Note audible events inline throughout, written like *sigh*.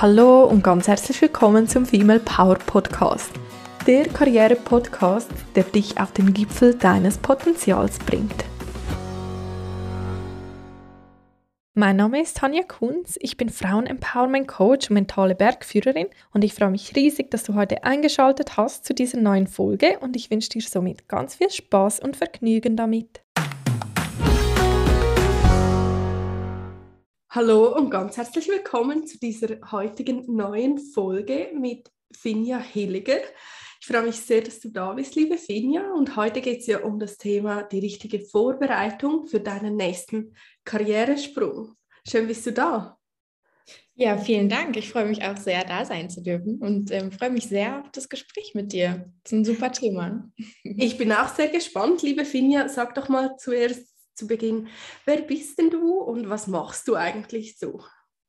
Hallo und ganz herzlich willkommen zum Female Power Podcast. Der Karriere-Podcast, der dich auf den Gipfel deines Potenzials bringt. Mein Name ist Tanja Kunz, ich bin Frauen-Empowerment-Coach und mentale Bergführerin und ich freue mich riesig, dass du heute eingeschaltet hast zu dieser neuen Folge und ich wünsche dir somit ganz viel Spaß und Vergnügen damit. Hallo und ganz herzlich willkommen zu dieser heutigen neuen Folge mit Finja Hilliger. Ich freue mich sehr, dass du da bist, liebe Finja. Und heute geht es ja um das Thema die richtige Vorbereitung für deinen nächsten Karrieresprung. Schön bist du da. Ja, vielen Dank. Ich freue mich auch sehr, da sein zu dürfen und ähm, freue mich sehr auf das Gespräch mit dir. Das ist ein super Thema. Ich bin auch sehr gespannt, liebe Finja. Sag doch mal zuerst, zu Beginn, wer bist denn du und was machst du eigentlich so?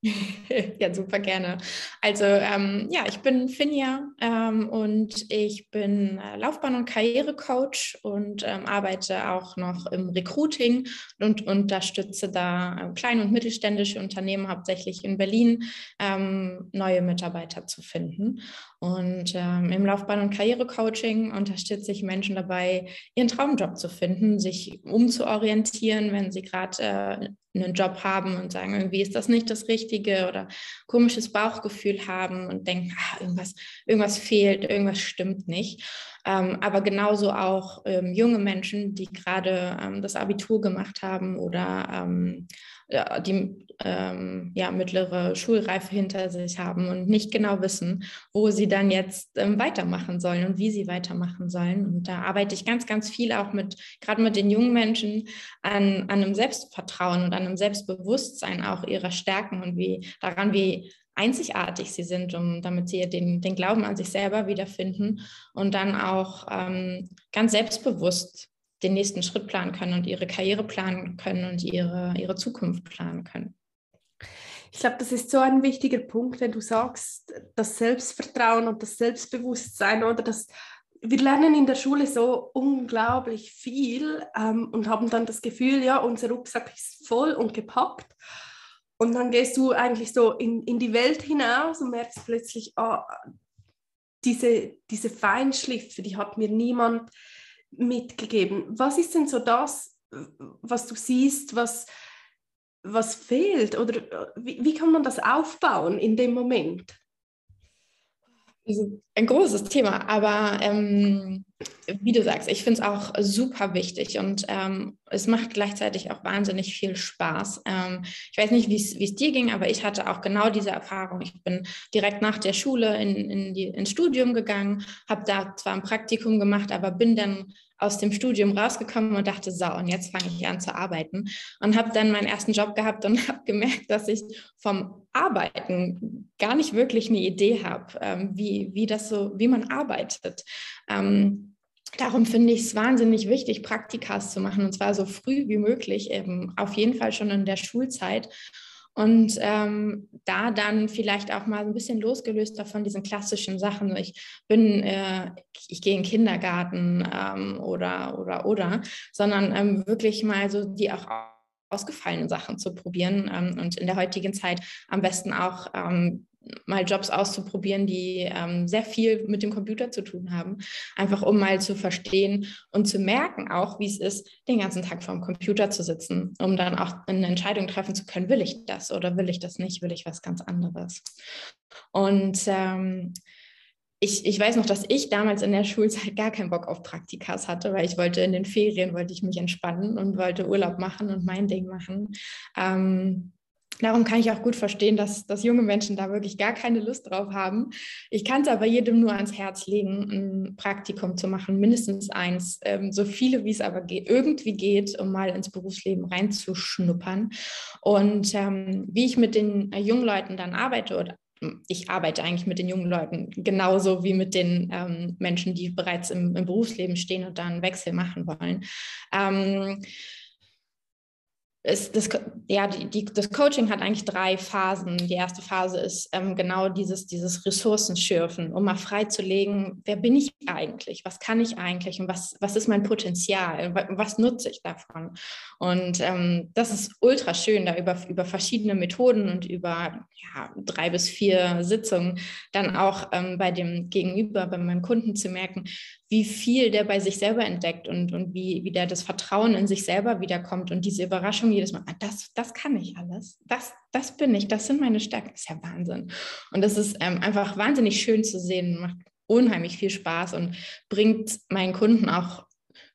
*laughs* ja, super gerne. Also ähm, ja, ich bin Finja ähm, und ich bin äh, Laufbahn- und Karrierecoach und ähm, arbeite auch noch im Recruiting und unterstütze da äh, kleine und mittelständische Unternehmen, hauptsächlich in Berlin, ähm, neue Mitarbeiter zu finden. Und ähm, im Laufbahn- und Karrierecoaching unterstütze ich Menschen dabei, ihren Traumjob zu finden, sich umzuorientieren, wenn sie gerade äh, einen Job haben und sagen, irgendwie ist das nicht das Richtige oder komisches Bauchgefühl haben und denken, ach, irgendwas, irgendwas fehlt, irgendwas stimmt nicht. Ähm, aber genauso auch ähm, junge Menschen, die gerade ähm, das Abitur gemacht haben oder ähm, die ähm, ja, mittlere Schulreife hinter sich haben und nicht genau wissen, wo sie dann jetzt ähm, weitermachen sollen und wie sie weitermachen sollen. Und da arbeite ich ganz, ganz viel auch mit, gerade mit den jungen Menschen, an, an einem Selbstvertrauen und an einem Selbstbewusstsein auch ihrer Stärken und wie daran, wie einzigartig sie sind, um damit sie den, den Glauben an sich selber wiederfinden und dann auch ähm, ganz selbstbewusst den nächsten Schritt planen können und ihre Karriere planen können und ihre, ihre Zukunft planen können. Ich glaube, das ist so ein wichtiger Punkt, wenn du sagst, das Selbstvertrauen und das Selbstbewusstsein oder das wir lernen in der Schule so unglaublich viel ähm, und haben dann das Gefühl, ja, unser Rucksack ist voll und gepackt. Und dann gehst du eigentlich so in, in die Welt hinaus und merkst plötzlich, oh, diese, diese Feinschliffe, die hat mir niemand mitgegeben. Was ist denn so das, was du siehst, was, was fehlt? Oder wie, wie kann man das aufbauen in dem Moment? Ein großes Thema, aber ähm, wie du sagst, ich finde es auch super wichtig und ähm, es macht gleichzeitig auch wahnsinnig viel Spaß. Ähm, ich weiß nicht, wie es dir ging, aber ich hatte auch genau diese Erfahrung. Ich bin direkt nach der Schule in, in die, ins Studium gegangen, habe da zwar ein Praktikum gemacht, aber bin dann aus dem Studium rausgekommen und dachte, so, und jetzt fange ich an zu arbeiten. Und habe dann meinen ersten Job gehabt und *laughs* habe gemerkt, dass ich vom Arbeiten gar nicht wirklich eine Idee habe, ähm, wie, wie so, wie man arbeitet. Ähm, darum finde ich es wahnsinnig wichtig, Praktikas zu machen und zwar so früh wie möglich, eben auf jeden Fall schon in der Schulzeit und ähm, da dann vielleicht auch mal ein bisschen losgelöster von diesen klassischen Sachen. Ich bin, äh, ich gehe in den Kindergarten ähm, oder, oder, oder, sondern ähm, wirklich mal so die auch ausgefallenen Sachen zu probieren ähm, und in der heutigen Zeit am besten auch ähm, mal Jobs auszuprobieren, die ähm, sehr viel mit dem Computer zu tun haben, einfach um mal zu verstehen und zu merken auch, wie es ist, den ganzen Tag vor dem Computer zu sitzen, um dann auch eine Entscheidung treffen zu können, will ich das oder will ich das nicht, will ich was ganz anderes. Und ähm, ich, ich weiß noch, dass ich damals in der Schulzeit gar keinen Bock auf Praktikas hatte, weil ich wollte in den Ferien, wollte ich mich entspannen und wollte Urlaub machen und mein Ding machen. Ähm, Darum kann ich auch gut verstehen, dass, dass junge Menschen da wirklich gar keine Lust drauf haben. Ich kann es aber jedem nur ans Herz legen, ein Praktikum zu machen, mindestens eins, ähm, so viele wie es aber geht, irgendwie geht, um mal ins Berufsleben reinzuschnuppern. Und ähm, wie ich mit den äh, jungen Leuten dann arbeite oder hm, ich arbeite eigentlich mit den jungen Leuten genauso wie mit den ähm, Menschen, die bereits im, im, Berufsleben stehen und da einen Wechsel machen wollen. Ähm, es, das, ja, die, die, das Coaching hat eigentlich drei Phasen. Die erste Phase ist ähm, genau dieses, dieses Ressourcenschürfen, um mal freizulegen, wer bin ich eigentlich, was kann ich eigentlich und was, was ist mein Potenzial, was nutze ich davon. Und ähm, das ist ultra schön, da über, über verschiedene Methoden und über ja, drei bis vier Sitzungen dann auch ähm, bei dem Gegenüber, bei meinem Kunden zu merken, wie viel der bei sich selber entdeckt und, und wie, wie der das Vertrauen in sich selber wiederkommt und diese Überraschung jedes Mal, ah, das, das kann ich alles, das, das bin ich, das sind meine Stärken, das ist ja Wahnsinn. Und das ist ähm, einfach wahnsinnig schön zu sehen, macht unheimlich viel Spaß und bringt meinen Kunden auch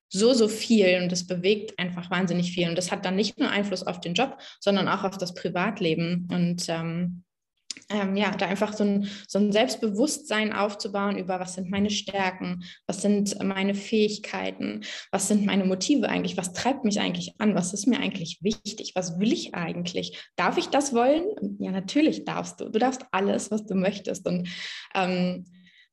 so, so viel und das bewegt einfach wahnsinnig viel. Und das hat dann nicht nur Einfluss auf den Job, sondern auch auf das Privatleben. Und ähm, ähm, ja, da einfach so ein, so ein Selbstbewusstsein aufzubauen über, was sind meine Stärken, was sind meine Fähigkeiten, was sind meine Motive eigentlich, was treibt mich eigentlich an, was ist mir eigentlich wichtig, was will ich eigentlich? Darf ich das wollen? Ja, natürlich darfst du. Du darfst alles, was du möchtest. Und ähm,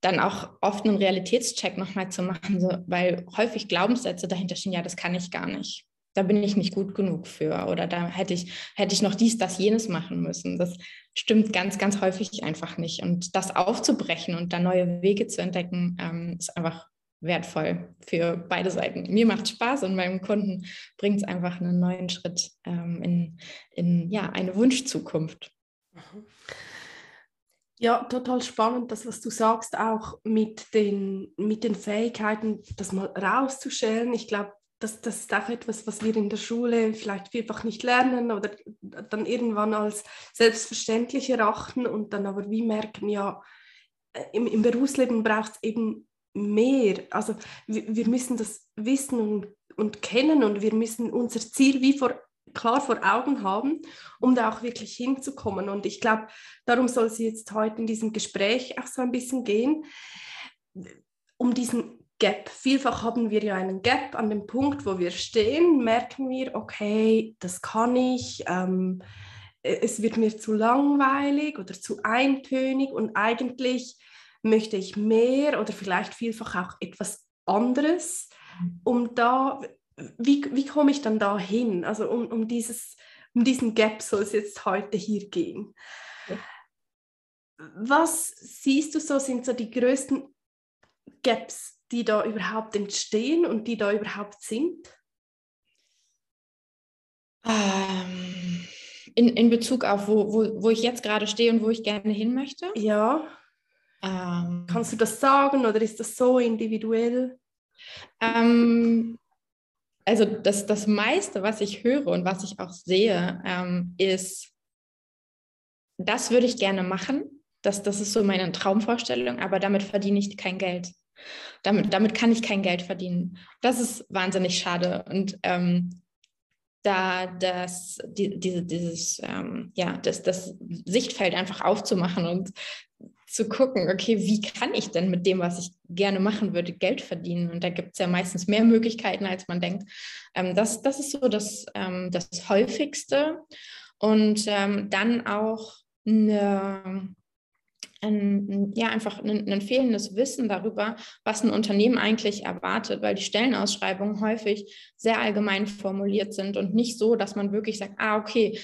dann auch oft einen Realitätscheck nochmal zu machen, so, weil häufig Glaubenssätze dahinter stehen, ja, das kann ich gar nicht da bin ich nicht gut genug für oder da hätte ich, hätte ich noch dies, das, jenes machen müssen. Das stimmt ganz, ganz häufig einfach nicht. Und das aufzubrechen und da neue Wege zu entdecken, ähm, ist einfach wertvoll für beide Seiten. Mir macht Spaß und meinem Kunden bringt es einfach einen neuen Schritt ähm, in, in ja, eine Wunschzukunft. Ja, total spannend, das, was du sagst, auch mit den, mit den Fähigkeiten, das mal rauszustellen. Ich glaube, das, das ist auch etwas, was wir in der Schule vielleicht vielfach nicht lernen oder dann irgendwann als selbstverständlich erachten und dann aber wie merken, ja, äh, im, im Berufsleben braucht es eben mehr. Also wir, wir müssen das wissen und, und kennen und wir müssen unser Ziel wie vor, klar vor Augen haben, um da auch wirklich hinzukommen. Und ich glaube, darum soll es jetzt heute in diesem Gespräch auch so ein bisschen gehen, um diesen Gap. Vielfach haben wir ja einen Gap an dem Punkt, wo wir stehen, merken wir, okay, das kann ich, ähm, es wird mir zu langweilig oder zu eintönig und eigentlich möchte ich mehr oder vielleicht vielfach auch etwas anderes, um da, wie, wie komme ich dann da hin? Also um, um, dieses, um diesen Gap soll es jetzt heute hier gehen. Ja. Was siehst du so, sind so die größten Gaps die da überhaupt entstehen und die da überhaupt sind? Ähm, in, in Bezug auf, wo, wo, wo ich jetzt gerade stehe und wo ich gerne hin möchte? Ja. Ähm, Kannst du das sagen oder ist das so individuell? Ähm, also das, das meiste, was ich höre und was ich auch sehe, ähm, ist, das würde ich gerne machen. Das, das ist so meine Traumvorstellung, aber damit verdiene ich kein Geld. Damit, damit kann ich kein Geld verdienen. Das ist wahnsinnig schade. Und ähm, da das, die, diese, dieses, ähm, ja, das, das Sichtfeld einfach aufzumachen und zu gucken, okay, wie kann ich denn mit dem, was ich gerne machen würde, Geld verdienen? Und da gibt es ja meistens mehr Möglichkeiten, als man denkt. Ähm, das, das ist so das, ähm, das häufigste. Und ähm, dann auch eine, ein, ja, einfach ein, ein, fehlendes Wissen darüber, was ein Unternehmen eigentlich erwartet, weil die Stellenausschreibungen häufig sehr allgemein formuliert sind und nicht so, dass man wirklich sagt, ah, okay,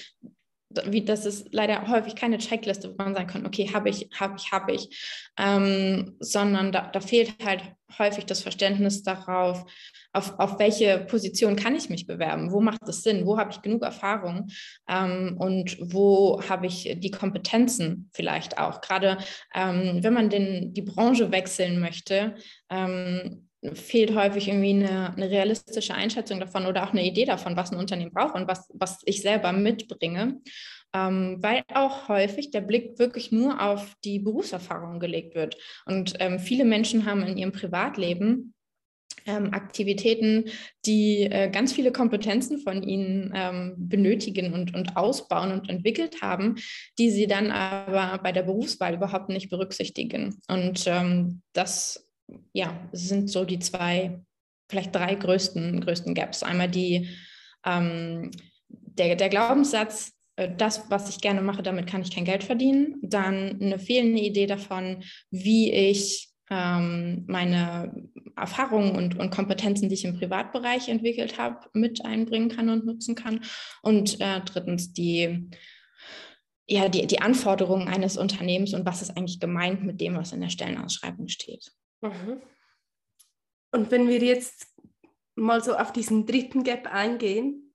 wie das ist leider häufig keine Checkliste, wo man sagen kann, okay, habe ich, habe ich, habe ich, ähm, sondern da, da fehlt halt häufig das Verständnis darauf, auf, auf welche Position kann ich mich bewerben, wo macht es Sinn, wo habe ich genug Erfahrung? Ähm, und wo habe ich die Kompetenzen vielleicht auch. Gerade ähm, wenn man den, die Branche wechseln möchte, ähm, fehlt häufig irgendwie eine, eine, realistische Einschätzung davon oder auch eine Idee davon, was ein Unternehmen braucht und was, was ich selber mitbringe. Ähm, weil auch häufig der Blick wirklich nur auf die Berufserfahrung gelegt wird. Und ähm, viele Menschen haben in ihrem Privatleben ähm, Aktivitäten, die äh, ganz viele Kompetenzen von ihnen ähm, benötigen und, und ausbauen und entwickelt haben, die sie dann aber bei der Berufswahl überhaupt nicht berücksichtigen. Und ähm, das ja, sind so die zwei, vielleicht drei größten, größten Gaps. Einmal die, ähm, der, der Glaubenssatz, äh, das, was ich gerne mache, damit kann ich kein Geld verdienen. Dann eine fehlende Idee davon, wie ich ähm, meine Erfahrungen und, und Kompetenzen, die ich im Privatbereich entwickelt habe, mit einbringen kann und nutzen kann. Und äh, drittens die, ja, die, die Anforderungen eines Unternehmens und was ist eigentlich gemeint mit dem, was in der Stellenausschreibung steht. Mhm. Und wenn wir jetzt mal so auf diesen dritten Gap eingehen,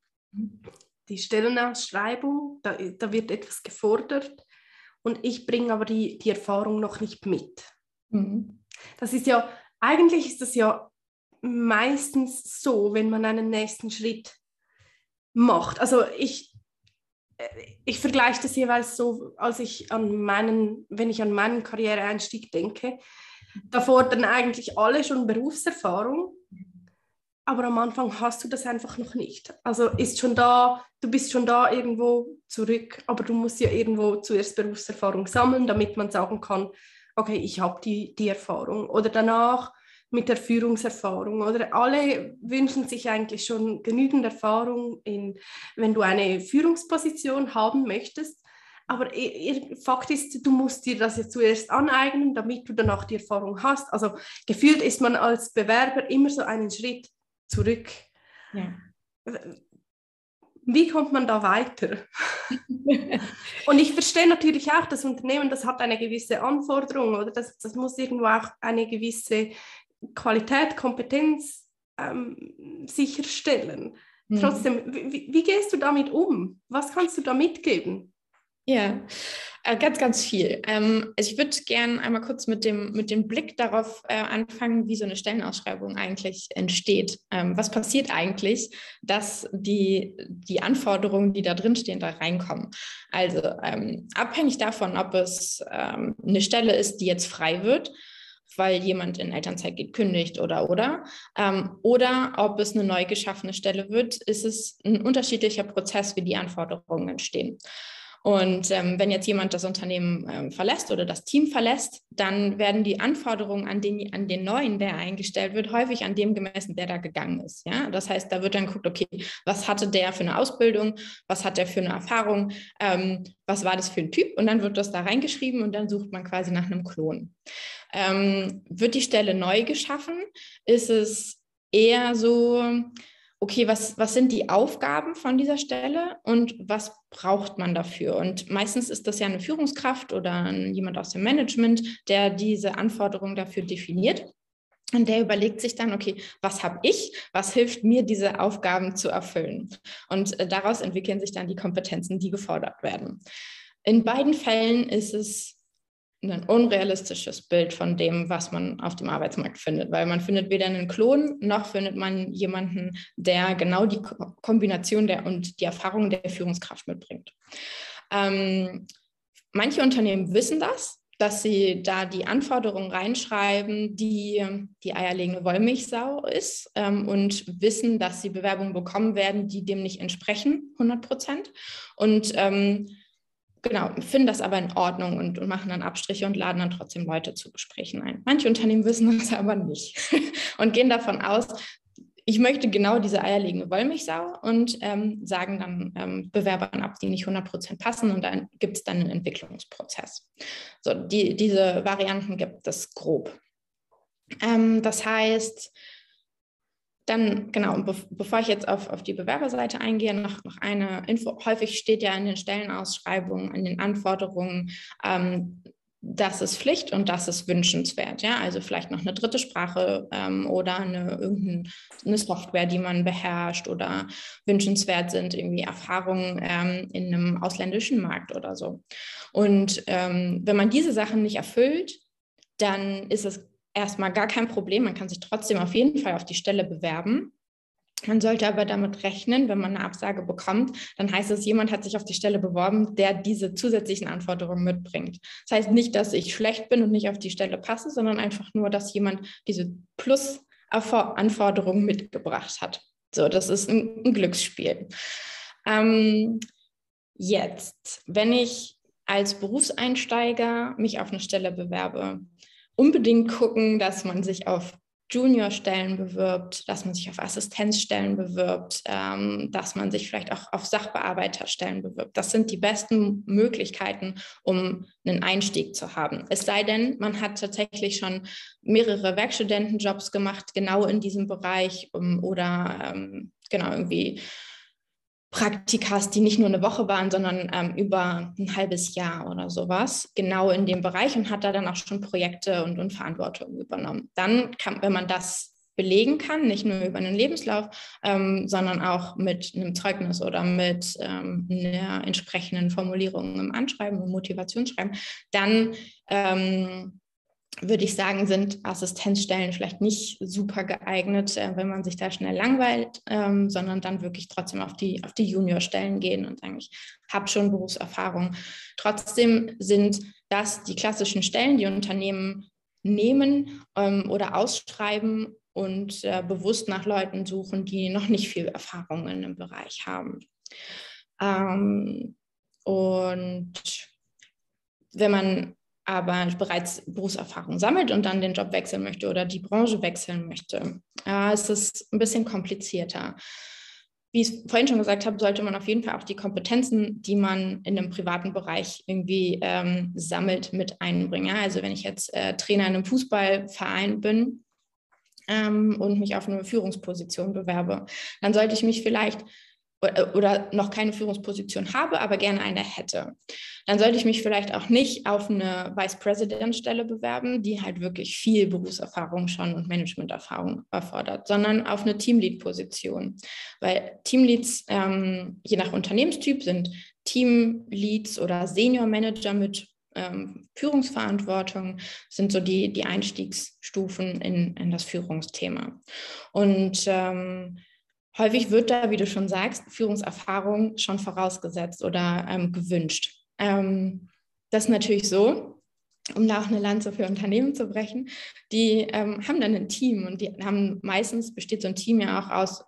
die Stellenausschreibung, da, da wird etwas gefordert und ich bringe aber die, die Erfahrung noch nicht mit. Mhm. Das ist ja, eigentlich ist das ja meistens so, wenn man einen nächsten Schritt macht. Also ich, äh, ich vergleiche das jeweils so, als ich an meinen, wenn ich an meinen Karriereeinstieg denke, da fordern eigentlich alle schon Berufserfahrung, aber am Anfang hast du das einfach noch nicht. Also ist schon da, du bist schon da irgendwo zurück, aber du musst ja irgendwo zuerst Berufserfahrung sammeln, damit man sagen kann, okay, ich habe die, die Erfahrung. Oder danach mit der Führungserfahrung. Oder alle wünschen sich eigentlich schon genügend Erfahrung, in, wenn du eine Führungsposition haben möchtest. Aber Fakt ist, du musst dir das ja zuerst aneignen, damit du danach die Erfahrung hast. Also gefühlt ist man als Bewerber immer so einen Schritt zurück. Ja wie kommt man da weiter? *laughs* und ich verstehe natürlich auch, das Unternehmen, das hat eine gewisse Anforderung oder das, das muss irgendwo auch eine gewisse Qualität, Kompetenz ähm, sicherstellen. Mhm. Trotzdem, wie, wie, gehst du damit um? Was kannst du da mitgeben? Ja, äh, ganz, ganz viel. Ähm, also ich würde gerne einmal kurz mit dem, mit dem Blick darauf äh, anfangen, wie so eine Stellenausschreibung eigentlich entsteht. Ähm, was passiert eigentlich, dass die, die Anforderungen, die da drin stehen, da reinkommen? Also ähm, abhängig davon, ob es eine Stelle ist, die jetzt frei wird, weil jemand in Elternzeit geht, kündigt oder oder. Oder ob es eine neu geschaffene Stelle wird, ist es ein unterschiedlicher Prozess, wie die Anforderungen entstehen. Und ähm, wenn jetzt jemand das Unternehmen ähm, verlässt oder das Team verlässt, dann werden die Anforderungen an den, an den neuen, der eingestellt wird, häufig an dem gemessen, der da gegangen ist. Ja? Das heißt, da wird dann geguckt, okay, was hatte der für eine Ausbildung, was hat der für eine Erfahrung, ähm, was war das für ein Typ? Und dann wird das da reingeschrieben und dann sucht man quasi nach einem Klon. Ähm, wird die Stelle neu geschaffen, ist es eher so, okay, was, was sind die Aufgaben von dieser Stelle und was braucht man dafür? Und meistens ist das ja eine Führungskraft oder jemand aus dem Management, der diese Anforderungen dafür definiert. Und der überlegt sich dann, okay, was habe ich, was hilft mir, diese Aufgaben zu erfüllen? Und äh, daraus entwickeln sich dann die Kompetenzen, die gefordert werden. In beiden Fällen ist es ein unrealistisches Bild von dem, was man auf dem Arbeitsmarkt findet, weil man findet weder einen Klon noch findet man jemanden, der genau die Kombination der und die Erfahrung der Führungskraft mitbringt. Ähm, manche Unternehmen wissen das, dass sie da die Anforderungen reinschreiben, die die eierlegende Wollmilchsau ist ähm, und wissen, dass sie Bewerbungen bekommen werden, die dem nicht entsprechen, 100 Prozent. Und ähm, genau, finden das aber in Ordnung und, und, machen dann Abstriche und laden dann trotzdem Leute zu Gesprächen ein. Manche Unternehmen wissen das *laughs* aber nicht *laughs* und gehen davon aus, ich möchte genau diese eierlegende Wollmilchsau und ähm, sagen dann ähm, Bewerbern ab, die nicht 100% passen und dann gibt es dann einen Entwicklungsprozess. So, die, diese Varianten gibt es grob. Ähm, das heißt, dann, genau, be bevor ich jetzt auf, auf die Bewerberseite eingehe, noch, noch eine Info. Häufig steht ja in den Stellenausschreibungen, in den Anforderungen, ähm, das ist Pflicht und das ist wünschenswert. Ja? Also vielleicht noch eine dritte Sprache ähm, oder eine, irgendeine Software, die man beherrscht oder wünschenswert sind irgendwie Erfahrungen ähm, in einem ausländischen Markt oder so. Und ähm, wenn man diese Sachen nicht erfüllt, dann ist es erstmal gar kein Problem. Man kann sich trotzdem auf jeden Fall auf die Stelle bewerben. Man sollte aber damit rechnen, wenn man eine Absage bekommt, dann heißt es, jemand hat sich auf die Stelle beworben, der diese zusätzlichen Anforderungen mitbringt. Das heißt nicht, dass ich schlecht bin und nicht auf die Stelle passe, sondern einfach nur, dass jemand diese Plus-Anforderungen mitgebracht hat. So, das ist ein, ein Glücksspiel. Ähm, jetzt, wenn ich als Berufseinsteiger mich auf eine Stelle bewerbe, unbedingt gucken, dass man sich auf Juniorstellen bewirbt, dass man sich auf Assistenzstellen bewirbt, ähm, dass man sich vielleicht auch auf Sachbearbeiterstellen bewirbt. Das sind die besten Möglichkeiten, um einen Einstieg zu haben. Es sei denn, man hat tatsächlich schon mehrere Werkstudentenjobs gemacht, genau in diesem Bereich um, oder ähm, genau irgendwie Praktikas, die nicht nur eine Woche waren, sondern ähm, über ein halbes Jahr oder sowas, genau in dem Bereich und hat da dann auch schon Projekte und, und Verantwortung übernommen. Dann kann, wenn man das belegen kann, nicht nur über einen Lebenslauf, ähm, sondern auch mit einem Zeugnis oder mit ähm, einer entsprechenden Formulierung im Anschreiben, im Motivationsschreiben, dann ähm, würde ich sagen, sind Assistenzstellen vielleicht nicht super geeignet, äh, wenn man sich da schnell langweilt, ähm, sondern dann wirklich trotzdem auf die, auf die Juniorstellen gehen und sagen, ich habe schon Berufserfahrung. Trotzdem sind das die klassischen Stellen, die Unternehmen nehmen ähm, oder ausschreiben und äh, bewusst nach Leuten suchen, die noch nicht viel Erfahrung in dem Bereich haben. Ähm, und wenn man aber bereits Berufserfahrung sammelt und dann den Job wechseln möchte oder die Branche wechseln möchte, äh, ist es ein bisschen komplizierter. Wie ich vorhin schon gesagt habe, sollte man auf jeden Fall auch die Kompetenzen, die man in einem privaten Bereich irgendwie ähm, sammelt, mit einbringen. Also wenn ich jetzt äh, Trainer in einem Fußballverein bin ähm, und mich auf eine Führungsposition bewerbe, dann sollte ich mich vielleicht oder noch keine Führungsposition habe, aber gerne eine hätte, dann sollte ich mich vielleicht auch nicht auf eine Vice President Stelle bewerben, die halt wirklich viel Berufserfahrung schon und Managementerfahrung erfordert, sondern auf eine Teamlead-Position. Weil Teamleads, ähm, je nach Unternehmenstyp, sind Teamleads oder Senior Manager mit ähm, Führungsverantwortung sind so die, die Einstiegsstufen in, in das Führungsthema. Und ähm, Häufig wird da, wie du schon sagst, Führungserfahrung schon vorausgesetzt oder ähm, gewünscht. Ähm, das ist natürlich so, um da auch eine Lanze für Unternehmen zu brechen, die ähm, haben dann ein Team und die haben meistens besteht so ein Team ja auch aus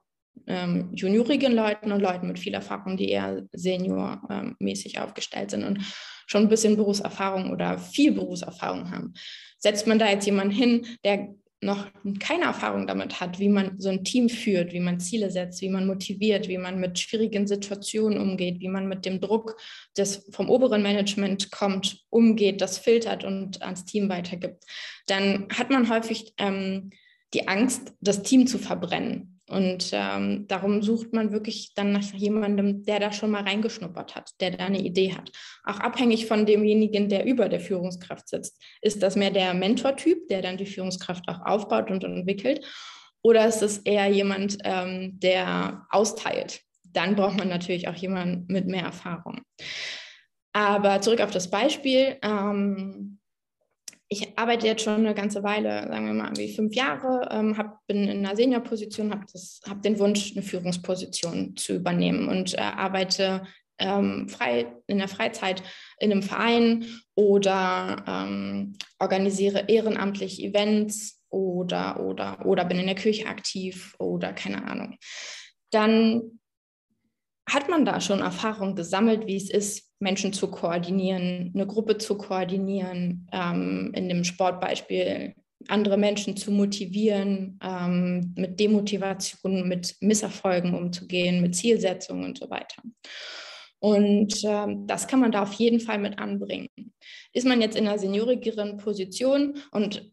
ähm, juniorigen Leuten und Leuten mit viel Erfahrung, die eher seniormäßig ähm, aufgestellt sind und schon ein bisschen Berufserfahrung oder viel Berufserfahrung haben. Setzt man da jetzt jemanden hin, der noch keine Erfahrung damit hat, wie man so ein Team führt, wie man Ziele setzt, wie man motiviert, wie man mit schwierigen Situationen umgeht, wie man mit dem Druck, das vom oberen Management kommt, umgeht, das filtert und ans Team weitergibt, dann hat man häufig ähm, die Angst, das Team zu verbrennen und ähm, darum sucht man wirklich dann nach jemandem, der da schon mal reingeschnuppert hat, der da eine Idee hat. Auch abhängig von demjenigen, der über der Führungskraft sitzt. Ist das mehr der Mentortyp, der dann die Führungskraft auch aufbaut und entwickelt? Oder ist es eher jemand, ähm, der austeilt? Dann braucht man natürlich auch jemanden mit mehr Erfahrung. Aber zurück auf das Beispiel. Ähm, ich arbeite jetzt schon eine ganze Weile, sagen wir mal wie fünf Jahre, ähm, hab, bin in einer Seniorposition, habe hab den Wunsch, eine Führungsposition zu übernehmen und äh, arbeite ähm, frei, in der Freizeit in einem Verein oder ähm, organisiere ehrenamtlich Events oder, oder, oder bin in der Kirche aktiv oder keine Ahnung. Dann hat man da schon Erfahrung gesammelt, wie es ist, Menschen zu koordinieren, eine Gruppe zu koordinieren, ähm, in dem Sportbeispiel andere Menschen zu motivieren, ähm, mit Demotivation, mit Misserfolgen umzugehen, mit Zielsetzungen und so weiter. Und ähm, das kann man da auf jeden Fall mit anbringen. Ist man jetzt in einer seniorigeren Position und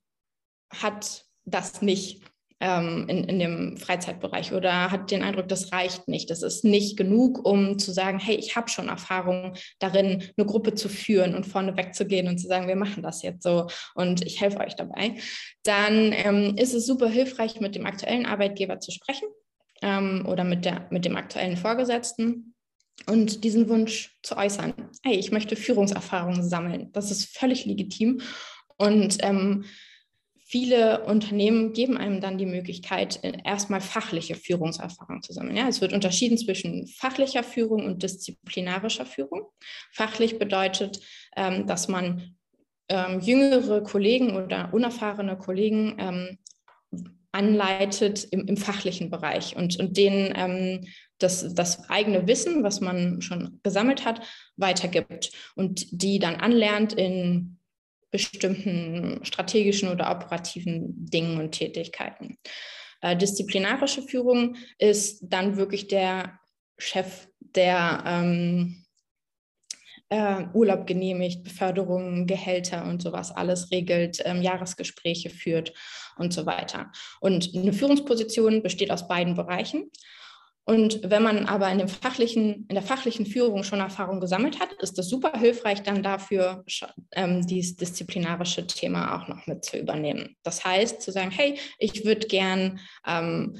hat das nicht, ähm, in, in dem Freizeitbereich oder hat den Eindruck, das reicht nicht. Das ist nicht genug, um zu sagen, hey, ich habe schon Erfahrung darin, eine Gruppe zu führen und vorne wegzugehen und zu sagen, wir machen das jetzt so und ich helfe euch dabei. Dann ähm, ist es super hilfreich, mit dem aktuellen Arbeitgeber zu sprechen ähm, oder mit, der, mit dem aktuellen Vorgesetzten und diesen Wunsch zu äußern. Hey, ich möchte Führungserfahrung sammeln. Das ist völlig legitim. Und ähm, viele Unternehmen geben einem dann die Möglichkeit, äh, erstmal fachliche Führungserfahrung zu sammeln. Ja, es wird unterschieden zwischen fachlicher Führung und disziplinarischer Führung. Fachlich bedeutet, ähm, dass man ähm, jüngere Kollegen oder unerfahrene Kollegen ähm, anleitet im, im, fachlichen Bereich und, und denen das, das eigene Wissen, was man schon gesammelt hat, weitergibt und die dann anlernt in bestimmten strategischen oder operativen Dingen und Tätigkeiten. Äh, disziplinarische Führung ist dann wirklich der Chef, der ähm, äh, Urlaub genehmigt, Beförderungen, Gehälter und sowas alles regelt, ähm, Jahresgespräche führt und so weiter. Und eine Führungsposition besteht aus beiden Bereichen. Und wenn man aber in, dem fachlichen, in der fachlichen Führung schon Erfahrung gesammelt hat, ist das super hilfreich, dann dafür ähm, dieses disziplinarische Thema auch noch mit zu übernehmen. Das heißt, zu sagen, hey, ich würde gern ähm,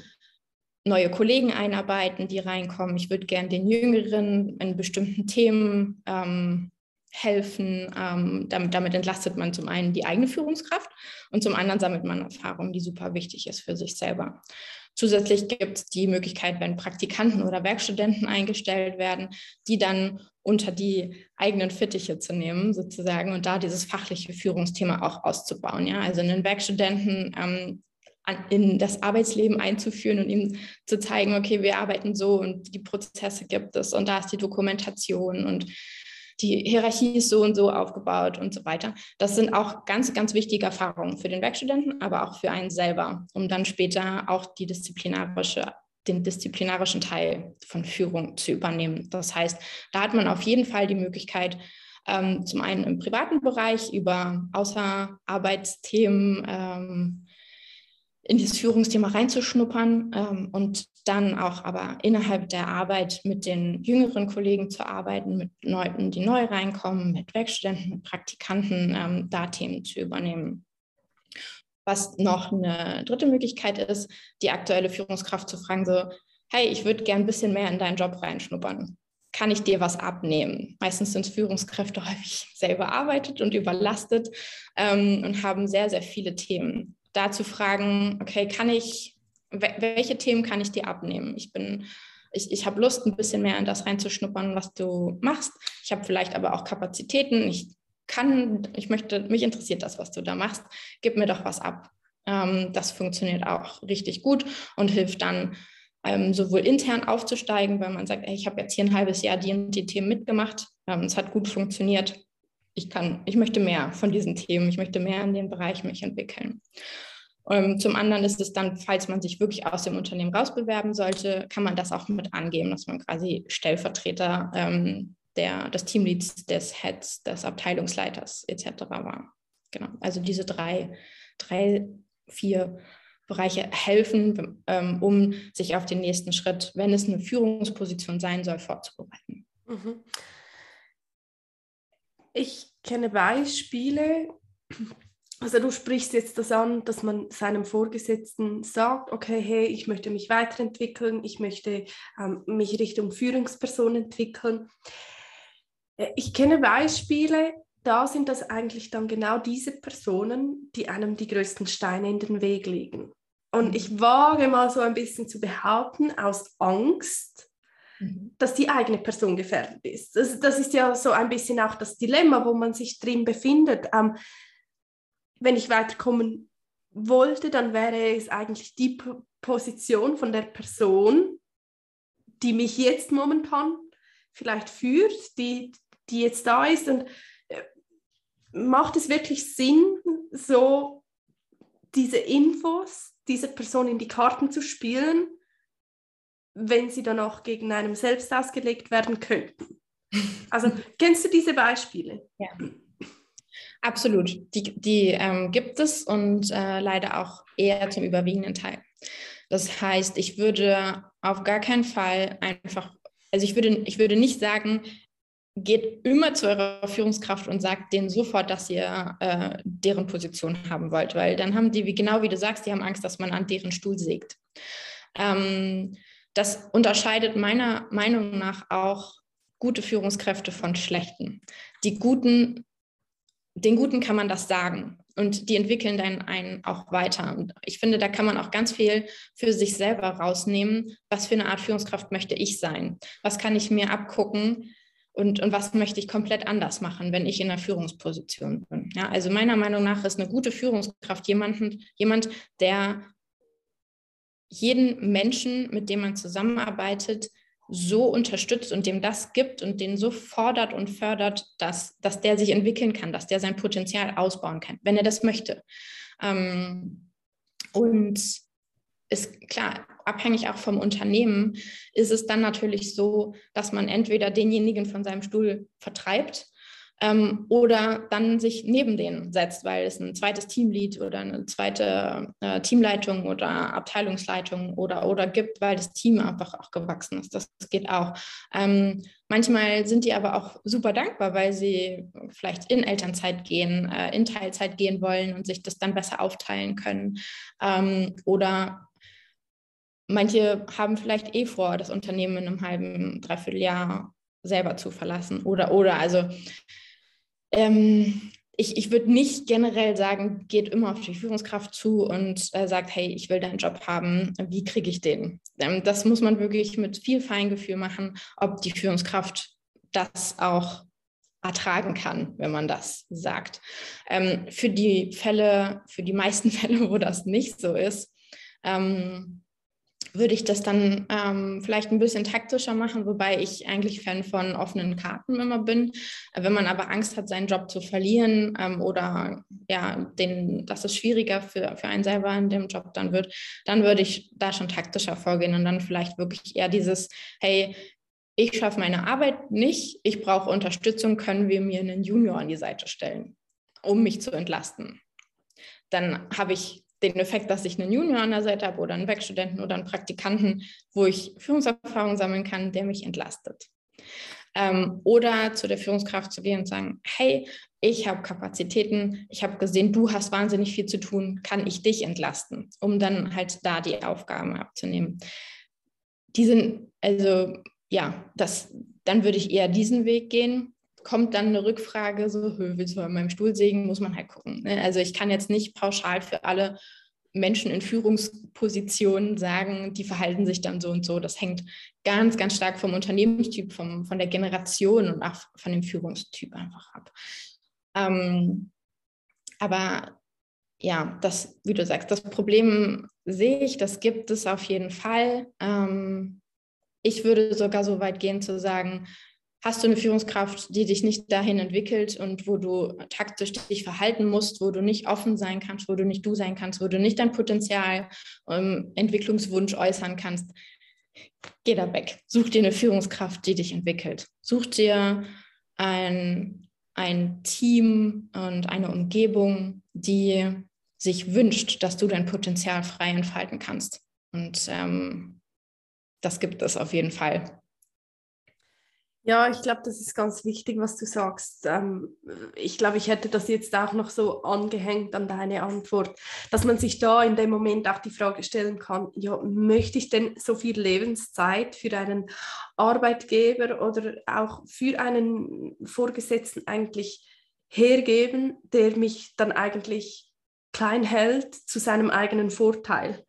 neue Kollegen einarbeiten, die reinkommen. Ich würde gern den Jüngeren in bestimmten Themen ähm, helfen. Ähm, damit, damit, entlastet man zum einen die eigene Führungskraft und zum anderen sammelt man Erfahrung, die super wichtig ist für sich selber. Zusätzlich gibt es die Möglichkeit, wenn Praktikanten oder Werkstudenten eingestellt werden, die dann unter die eigenen Fittiche zu nehmen, sozusagen, und da dieses fachliche Führungsthema auch auszubauen. Ja? Also einen Werkstudenten ähm, in das Arbeitsleben einzuführen und ihm zu zeigen, okay, wir arbeiten so und die Prozesse gibt es und da ist die Dokumentation und die Hierarchie ist so und so aufgebaut und so weiter. Das sind auch ganz, ganz wichtige Erfahrungen für den Werkstudenten, aber auch für einen selber, um dann später auch die disziplinarische den disziplinarischen Teil von Führung zu übernehmen. Das heißt, da hat man auf jeden Fall die Möglichkeit, ähm, zum einen im privaten Bereich über Außerarbeitsthemen ähm, in dieses Führungsthema reinzuschnuppern ähm, und dann auch aber innerhalb der Arbeit mit den jüngeren Kollegen zu arbeiten, mit Leuten, die neu reinkommen, mit Werkstudenten, mit Praktikanten, ähm, da Themen zu übernehmen. Was noch eine dritte Möglichkeit ist, die aktuelle Führungskraft zu fragen, so, hey, ich würde gern ein bisschen mehr in deinen Job reinschnuppern. Kann ich dir was abnehmen? Meistens sind Führungskräfte *laughs* häufig sehr überarbeitet und überlastet ähm, und haben sehr, sehr viele Themen. Da zu fragen, okay, kann ich welche Themen kann ich dir abnehmen? Ich bin, ich, ich habe Lust, ein bisschen mehr in das reinzuschnuppern, was du machst. Ich habe vielleicht aber auch Kapazitäten. Ich kann, ich möchte, mich interessiert das, was du da machst. Gib mir doch was ab. Ähm, das funktioniert auch richtig gut und hilft dann, ähm, sowohl intern aufzusteigen, weil man sagt, ey, ich habe jetzt hier ein halbes Jahr die die Themen mitgemacht. Ähm, es hat gut funktioniert. Ich kann, ich möchte mehr von diesen Themen. Ich möchte mehr in dem Bereich mich entwickeln. Ähm, zum anderen ist es dann, falls man sich wirklich aus dem Unternehmen rausbewerben sollte, kann man das auch mit angeben, dass man quasi Stellvertreter ähm, der, des Teamleads, des Heads, des Abteilungsleiters etc. war. Genau, also diese drei, drei vier Bereiche helfen, ähm, um sich auf den nächsten Schritt, wenn es eine Führungsposition sein soll, vorzubereiten. Mhm. Ich kenne Beispiele, also du sprichst jetzt das an, dass man seinem Vorgesetzten sagt, okay, hey, ich möchte mich weiterentwickeln, ich möchte ähm, mich Richtung Führungsperson entwickeln. Äh, ich kenne Beispiele, da sind das eigentlich dann genau diese Personen, die einem die größten Steine in den Weg legen. Und mhm. ich wage mal so ein bisschen zu behaupten, aus Angst, mhm. dass die eigene Person gefährdet ist. Das, das, ist ja so ein bisschen auch das Dilemma, wo man sich drin befindet. Ähm, wenn ich weiterkommen wollte, dann wäre es eigentlich die P Position von der Person, die mich jetzt momentan vielleicht führt, die, die jetzt da ist. Und äh, macht es wirklich Sinn, so diese Infos dieser Person in die Karten zu spielen, wenn sie dann auch gegen einem selbst ausgelegt werden könnten? Also *laughs* kennst du diese Beispiele? Ja. Absolut, die, die ähm, gibt es und äh, leider auch eher zum überwiegenden Teil. Das heißt, ich würde auf gar keinen Fall einfach, also ich würde, ich würde nicht sagen, geht immer zu eurer Führungskraft und sagt denen sofort, dass ihr äh, deren Position haben wollt, weil dann haben die, wie genau wie du sagst, die haben Angst, dass man an deren Stuhl sägt. Ähm, das unterscheidet meiner Meinung nach auch gute Führungskräfte von schlechten. Die guten den Guten kann man das sagen und die entwickeln dann einen auch weiter. Und ich finde, da kann man auch ganz viel für sich selber rausnehmen. Was für eine Art Führungskraft möchte ich sein? Was kann ich mir abgucken? Und, und was möchte ich komplett anders machen, wenn ich in einer Führungsposition bin? Ja, also meiner Meinung nach ist eine gute Führungskraft jemanden, jemand, der jeden Menschen, mit dem man zusammenarbeitet, so unterstützt und dem das gibt und den so fordert und fördert, dass, dass der sich entwickeln kann, dass der sein Potenzial ausbauen kann, wenn er das möchte. Ähm, und ist klar, abhängig auch vom Unternehmen, ist es dann natürlich so, dass man entweder denjenigen von seinem Stuhl vertreibt ähm, oder dann sich neben denen setzt, weil es ein zweites Teamlead oder eine zweite äh, Teamleitung oder Abteilungsleitung oder, oder gibt, weil das Team einfach auch gewachsen ist. Das, geht auch. Ähm, manchmal sind die aber auch super dankbar, weil sie vielleicht in Elternzeit gehen, äh, in Teilzeit gehen wollen und sich das dann besser aufteilen können. Ähm, oder manche haben vielleicht eh vor, das Unternehmen in einem halben, dreiviertel Jahr selber zu verlassen. Oder, oder, also ähm, ich, ich würde nicht generell sagen, geht immer auf die Führungskraft zu und äh, sagt, hey, ich will deinen Job haben, wie kriege ich den? Ähm, das muss man wirklich mit viel Feingefühl machen, ob die Führungskraft das auch ertragen kann, wenn man das sagt. Ähm, für die Fälle, für die meisten *laughs* Fälle, wo das nicht so ist, ähm, würde ich das dann ähm, vielleicht ein bisschen taktischer machen, wobei ich eigentlich Fan von offenen Karten immer bin. Wenn man aber Angst hat, seinen Job zu verlieren ähm, oder ja, den, dass es schwieriger für, für einen selber in dem Job dann wird, dann würde ich da schon taktischer vorgehen und dann vielleicht wirklich eher dieses, hey, ich schaffe meine Arbeit nicht, ich brauche Unterstützung, können wir mir einen Junior an die Seite stellen, um mich zu entlasten. Dann habe ich den Effekt, dass ich einen Junior an der Seite habe oder einen Werkstudenten oder einen Praktikanten, wo ich Führungserfahrung sammeln kann, der mich entlastet. Ähm, oder zu der Führungskraft zu gehen und sagen, hey, ich habe Kapazitäten, ich habe gesehen, du hast wahnsinnig viel zu tun, kann ich dich entlasten, um dann halt da die Aufgaben abzunehmen. Die sind, also ja, das, dann würde ich eher diesen Weg gehen kommt dann eine Rückfrage, so, willst du an meinem Stuhl sägen, muss man halt gucken. Ne? Also ich kann jetzt nicht pauschal für alle Menschen in Führungspositionen sagen, die verhalten sich dann so und so. Das hängt ganz, ganz stark vom Unternehmenstyp, vom, von der Generation und auch von dem Führungstyp einfach ab. Ähm, aber ja, das, wie du sagst, das Problem sehe ich, das gibt es auf jeden Fall. Ähm, ich würde sogar so weit gehen zu sagen, hast du eine Führungskraft, die dich nicht dahin entwickelt und wo du taktisch dich verhalten musst, wo du nicht offen sein kannst, wo du nicht du sein kannst, wo du nicht dein Potenzial, ähm, Entwicklungswunsch äußern kannst, geh da weg. Such dir eine Führungskraft, die dich entwickelt. Such dir ein, ein Team und eine Umgebung, die sich wünscht, dass du dein Potenzial frei entfalten kannst. Und ähm, das gibt es auf jeden Fall. Ja, ich glaube, das ist ganz wichtig, was du sagst. Ähm, ich glaube, ich hätte das jetzt auch noch so angehängt an deine Antwort, dass man sich da in dem Moment auch die Frage stellen kann, ja, möchte ich denn so viel Lebenszeit für einen Arbeitgeber oder auch für einen Vorgesetzten eigentlich hergeben, der mich dann eigentlich klein hält zu seinem eigenen Vorteil?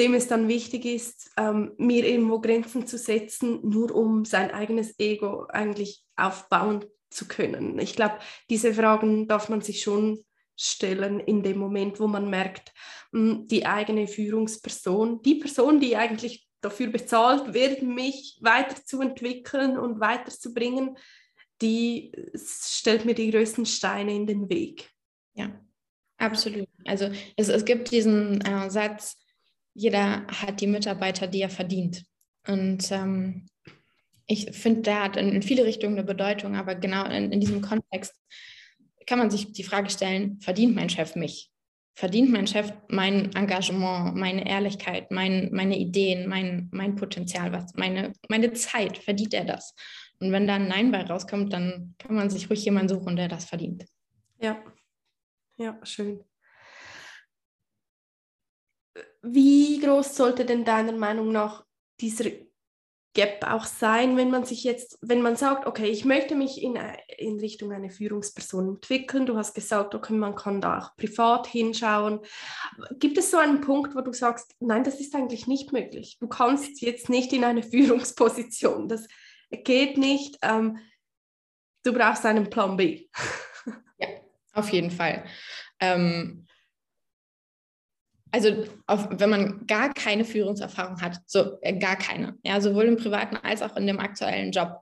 Dem es dann wichtig ist, ähm, mir irgendwo Grenzen zu setzen, nur um sein eigenes Ego eigentlich aufbauen zu können. Ich glaube, diese Fragen darf man sich schon stellen in dem Moment, wo man merkt, mh, hm, die eigene Führungsperson, die Person, die eigentlich dafür bezahlt wird, mich weiterzuentwickeln und weiterzubringen, die stellt mir die größten Steine in den Weg. Ja, absolut. Also es, es gibt diesen äh, Satz, jeder hat die Mitarbeiter, die er verdient. Und ähm, ich finde, der hat in, in, viele Richtungen eine Bedeutung, aber genau in, in, diesem Kontext kann man sich die Frage stellen, verdient mein Chef mich? Verdient mein Chef mein Engagement, meine Ehrlichkeit, mein, meine Ideen, mein, mein Potenzial, was, meine, meine Zeit, verdient er das? Und wenn da ein Nein bei rauskommt, dann kann man sich ruhig jemanden suchen, der das verdient. Ja, ja, schön. Wie groß sollte denn deiner Meinung nach dieser Gap auch sein, wenn man sich jetzt, wenn man sagt, okay, ich möchte mich in, in Richtung einer Führungsperson entwickeln. Du hast gesagt, okay, man kann da auch privat hinschauen. Gibt es so einen Punkt, wo du sagst, nein, das ist eigentlich nicht möglich. Du kannst jetzt nicht in eine *laughs* Führungsposition. Das geht nicht. Ähm, du brauchst einen Plan B. Ja, auf jeden Fall. Ähm, also auf, wenn man gar keine Führungserfahrung hat, so äh, gar keine, ja, sowohl im privaten als auch in dem aktuellen Job,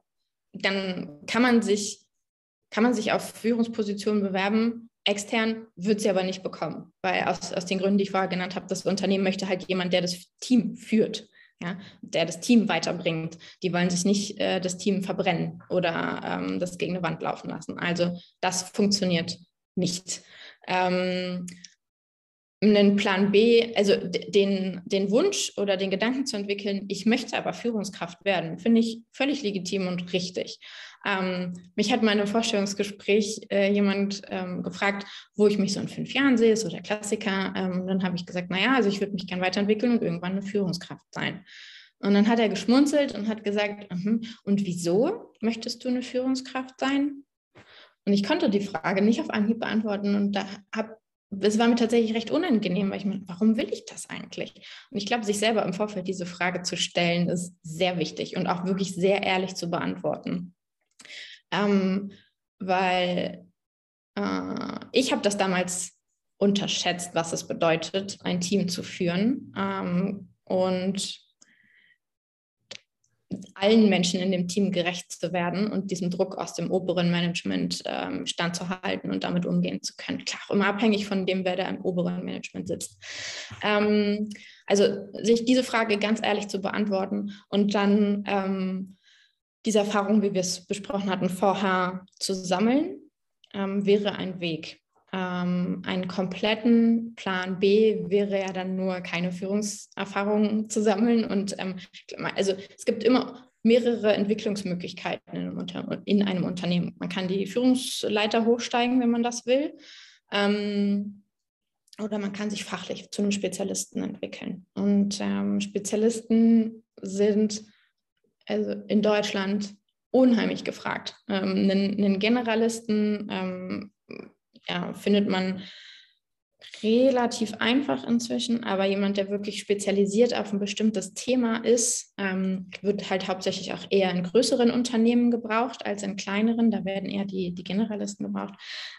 dann kann man sich, kann man sich auf Führungspositionen bewerben. Extern wird sie aber nicht bekommen, weil aus, aus den Gründen, die ich vorher genannt habe, das Unternehmen möchte halt jemand, der das Team führt, ja, der das Team weiterbringt. Die wollen sich nicht äh, das Team verbrennen oder ähm, das gegen eine Wand laufen lassen. Also das funktioniert nicht. Ähm, einen Plan B, also den, den Wunsch oder den Gedanken zu entwickeln, ich möchte aber Führungskraft werden, finde ich völlig legitim und richtig. Ähm, mich hat mal in einem Vorstellungsgespräch äh, jemand ähm, gefragt, wo ich mich so in fünf Jahren sehe, so der Klassiker. Ähm, dann habe ich gesagt, naja, also ich würde mich gern weiterentwickeln und irgendwann eine Führungskraft sein. Und dann hat er geschmunzelt und hat gesagt, uh -huh, und wieso möchtest du eine Führungskraft sein? Und ich konnte die Frage nicht auf Anhieb beantworten und da habe es war mir tatsächlich recht unangenehm, weil ich mir, warum will ich das eigentlich? Und ich glaube, sich selber im Vorfeld diese Frage zu stellen, ist sehr wichtig und auch wirklich sehr ehrlich zu beantworten. Ähm, weil äh, ich habe das damals unterschätzt, was es bedeutet, ein Team zu führen. Ähm, und allen Menschen in dem Team gerecht zu werden und diesem Druck aus dem oberen Management ähm, standzuhalten und damit umgehen zu können. Klar, immer abhängig von dem, wer da im oberen Management sitzt. Ähm, also sich diese Frage ganz ehrlich zu beantworten und dann ähm, diese Erfahrung, wie wir es besprochen hatten, vorher zu sammeln, ähm, wäre ein Weg. Ähm, einen kompletten Plan B wäre ja dann nur keine Führungserfahrung zu sammeln. Und ähm, also es gibt immer mehrere Entwicklungsmöglichkeiten in einem, Unter in einem Unternehmen. Man kann die Führungsleiter hochsteigen, wenn man das will. Ähm, oder man kann sich fachlich zu einem Spezialisten entwickeln. Und ähm, Spezialisten sind also in Deutschland unheimlich gefragt. Ähm, einen, einen Generalisten ähm, ja, findet man relativ einfach inzwischen, aber jemand, der wirklich spezialisiert auf ein bestimmtes Thema ist, ähm, wird halt hauptsächlich auch eher in größeren Unternehmen gebraucht als in kleineren. Da werden eher die, die Generalisten gebraucht.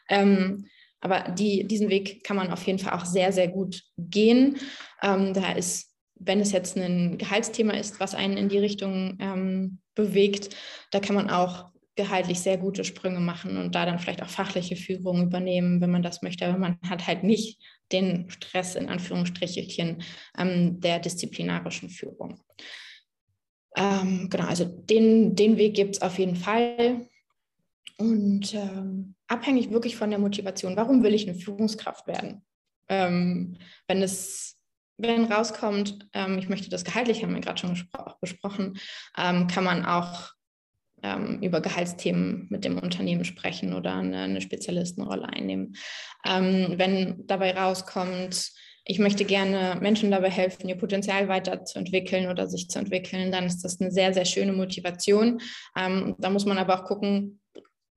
Ähm, aber die, diesen Weg kann man auf jeden Fall auch sehr, sehr gut gehen. Ähm, da ist, wenn es jetzt ein Gehaltsthema ist, was einen in die Richtung ähm, bewegt, da kann man auch gehaltlich sehr gute Sprünge machen und da dann vielleicht auch fachliche Führung übernehmen, wenn man das möchte. Aber man hat halt nicht den Stress in Anführungsstrichelchen ähm, der disziplinarischen Führung. Ähm, genau, also den, den Weg gibt es auf jeden Fall. Und ähm, abhängig wirklich von der Motivation, warum will ich eine Führungskraft werden? Ähm, wenn es wenn rauskommt, ähm, ich möchte das gehaltlich, haben wir gerade schon besprochen, ähm, kann man auch ähm, über Gehaltsthemen mit dem Unternehmen sprechen oder eine, eine Spezialistenrolle einnehmen. Ähm, wenn dabei rauskommt, ich möchte gerne Menschen dabei helfen, ihr Potenzial weiterzuentwickeln oder sich zu entwickeln, dann ist das eine sehr, sehr schöne Motivation. Ähm, da muss man aber auch gucken,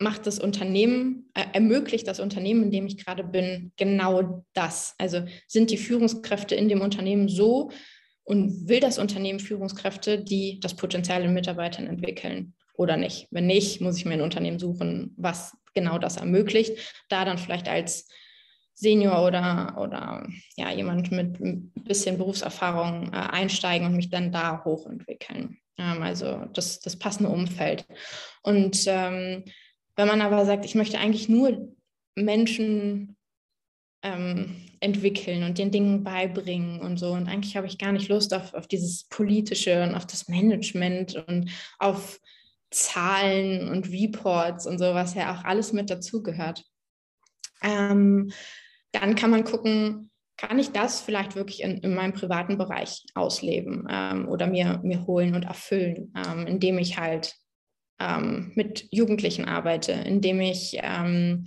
macht das Unternehmen, äh, ermöglicht das Unternehmen, in dem ich gerade bin, genau das? Also sind die Führungskräfte in dem Unternehmen so und will das Unternehmen Führungskräfte, die das Potenzial in Mitarbeitern entwickeln? Oder nicht. Wenn nicht, muss ich mir ein Unternehmen suchen, was genau das ermöglicht. Da dann vielleicht als Senior oder, oder ja, jemand mit ein bisschen Berufserfahrung äh, einsteigen und mich dann da hochentwickeln. Ähm, also das, das passende Umfeld. Und ähm, wenn man aber sagt, ich möchte eigentlich nur Menschen ähm, entwickeln und den Dingen beibringen und so. Und eigentlich habe ich gar nicht Lust auf, auf dieses Politische und auf das Management und auf Zahlen und Reports und so, was ja auch alles mit dazugehört. Ähm, dann kann man gucken, kann ich das vielleicht wirklich in, in meinem privaten Bereich ausleben ähm, oder mir, mir holen und erfüllen, ähm, indem ich halt ähm, mit Jugendlichen arbeite, indem ich ähm,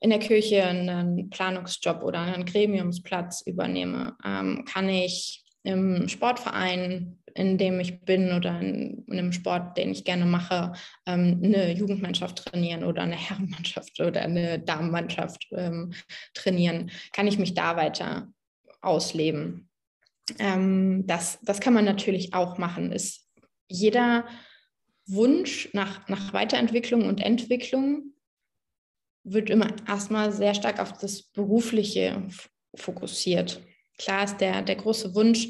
in der Kirche einen Planungsjob oder einen Gremiumsplatz übernehme, ähm, kann ich im Sportverein, in dem ich bin oder in, in einem Sport, den ich gerne mache, ähm, eine Jugendmannschaft trainieren oder eine *laughs* Herrenmannschaft oder eine Damenmannschaft ähm, trainieren, kann ich mich da weiter ausleben. Ähm, das, das kann man natürlich auch machen. Ist jeder Wunsch nach, nach Weiterentwicklung und Entwicklung wird immer erstmal sehr stark auf das Berufliche fokussiert. Klar ist der, der große Wunsch,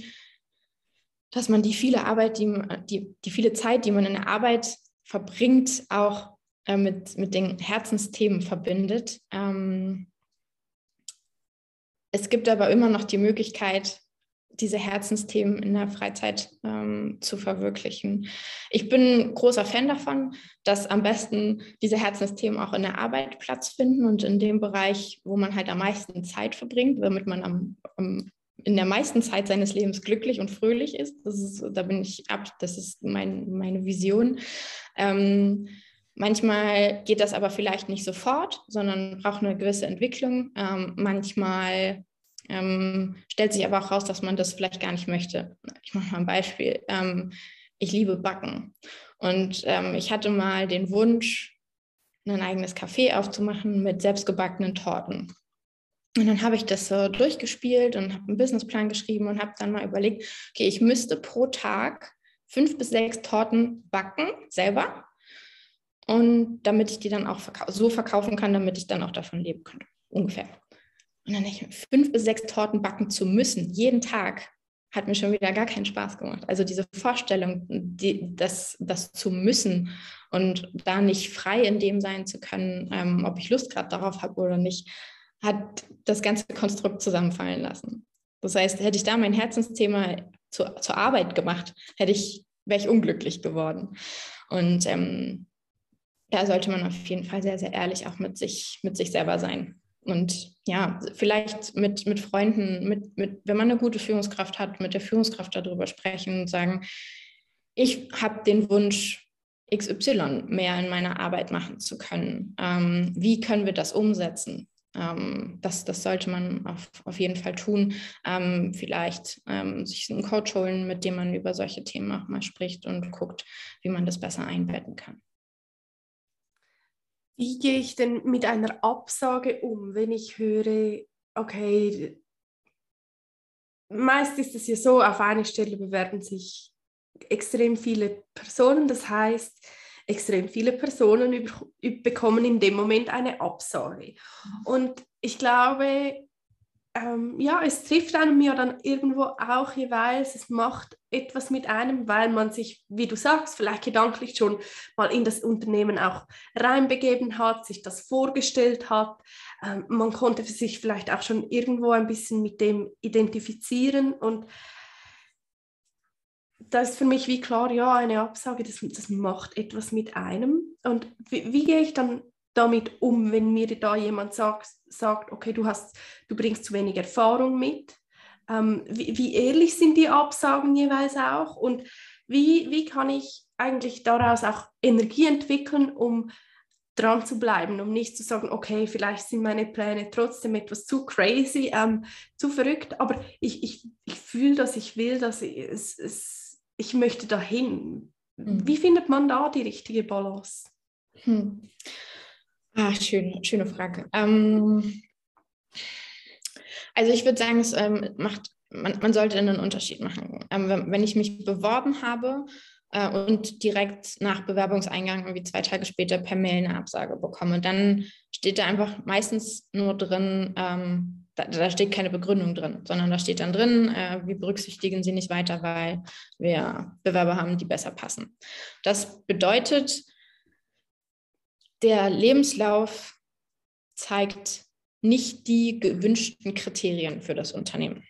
dass man die viele Arbeit, die, die, die viele Zeit, die man in der Arbeit verbringt, auch äh, mit, mit den Herzensthemen verbindet. Ähm, es gibt aber immer noch die Möglichkeit, diese Herzensthemen in der Freizeit ähm, zu verwirklichen. Ich bin großer Fan davon, dass am besten diese Herzensthemen auch in der Arbeit Platz finden und in dem Bereich, wo man halt am meisten Zeit verbringt, damit man am, am in der meisten Zeit seines Lebens glücklich und fröhlich ist. Das ist da bin ich ab, das ist mein, meine Vision. Ähm, manchmal geht das aber vielleicht nicht sofort, sondern braucht eine gewisse Entwicklung. Ähm, manchmal ähm, stellt sich aber auch raus, dass man das vielleicht gar nicht möchte. Ich mache mal ein Beispiel. Ähm, ich liebe Backen. Und ähm, ich hatte mal den Wunsch, ein eigenes Café aufzumachen mit selbstgebackenen Torten. Und dann habe ich das so durchgespielt und habe einen Businessplan geschrieben und habe dann mal überlegt, okay, ich müsste pro Tag fünf bis sechs Torten backen, selber. Und damit ich die dann auch verkau so verkaufen kann, damit ich dann auch davon leben könnte. Ungefähr. Und dann ich, fünf bis sechs Torten backen zu müssen, jeden Tag, hat mir schon wieder gar keinen Spaß gemacht. Also diese Vorstellung, die, das, das zu müssen und da nicht frei in dem sein zu können, ähm, ob ich Lust gerade darauf habe oder nicht, hat das ganze Konstrukt zusammenfallen lassen. Das heißt, hätte ich da mein Herzensthema zu, zur Arbeit gemacht, hätte ich, wäre ich unglücklich geworden. Und ähm, da sollte man auf jeden Fall sehr, sehr ehrlich auch mit sich, mit sich selber sein. Und ja, vielleicht mit, mit Freunden, mit, mit, wenn man eine gute Führungskraft hat, mit der Führungskraft darüber sprechen und sagen, ich habe den Wunsch, XY mehr in meiner Arbeit machen zu können. Ähm, wie können wir das umsetzen? Ähm, das, das sollte man auf, auf jeden Fall tun. Ähm, vielleicht ähm, sich einen Coach holen, mit dem man über solche Themen auch mal spricht und guckt, wie man das besser einbetten kann. Wie gehe ich denn mit einer Absage um, wenn ich höre, okay, meist ist es ja so, auf eine Stelle bewerben sich extrem viele Personen. Das heißt, extrem viele Personen über, bekommen in dem Moment eine Absage. Mhm. Und ich glaube, ähm, ja, es trifft einem ja dann irgendwo auch jeweils, es macht etwas mit einem, weil man sich, wie du sagst, vielleicht gedanklich schon mal in das Unternehmen auch reinbegeben hat, sich das vorgestellt hat. Ähm, man konnte sich vielleicht auch schon irgendwo ein bisschen mit dem identifizieren und da ist für mich wie klar, ja, eine Absage, das, das macht etwas mit einem. Und wie, wie gehe ich dann damit um, wenn mir da jemand sagt, sagt okay, du, hast, du bringst zu wenig Erfahrung mit? Ähm, wie, wie, ehrlich sind die Absagen jeweils auch? Und wie, wie kann ich eigentlich daraus auch Energie entwickeln, um dran zu bleiben, um nicht zu sagen, okay, vielleicht sind meine Pläne trotzdem etwas zu crazy, ähm, zu verrückt, aber ich, ich, ich fühle dass ich will, dass es, es ich möchte dahin. Mhm. Wie findet man da die richtige Balance? Hm. Ah, schön, schöne Frage. Ähm, also ich würde sagen, es ähm, macht, man, man, sollte einen Unterschied machen. Ähm, wenn, wenn, ich mich beworben habe äh, und direkt nach Bewerbungseingang irgendwie zwei Tage später per Mail eine Absage bekomme, dann steht da einfach meistens nur drin, ähm, da, da, steht keine Begründung drin, sondern da steht dann drin, äh, wir berücksichtigen sie nicht weiter, weil wir Bewerber haben, die besser passen. Das bedeutet, der Lebenslauf zeigt nicht die gewünschten Kriterien für das Unternehmen.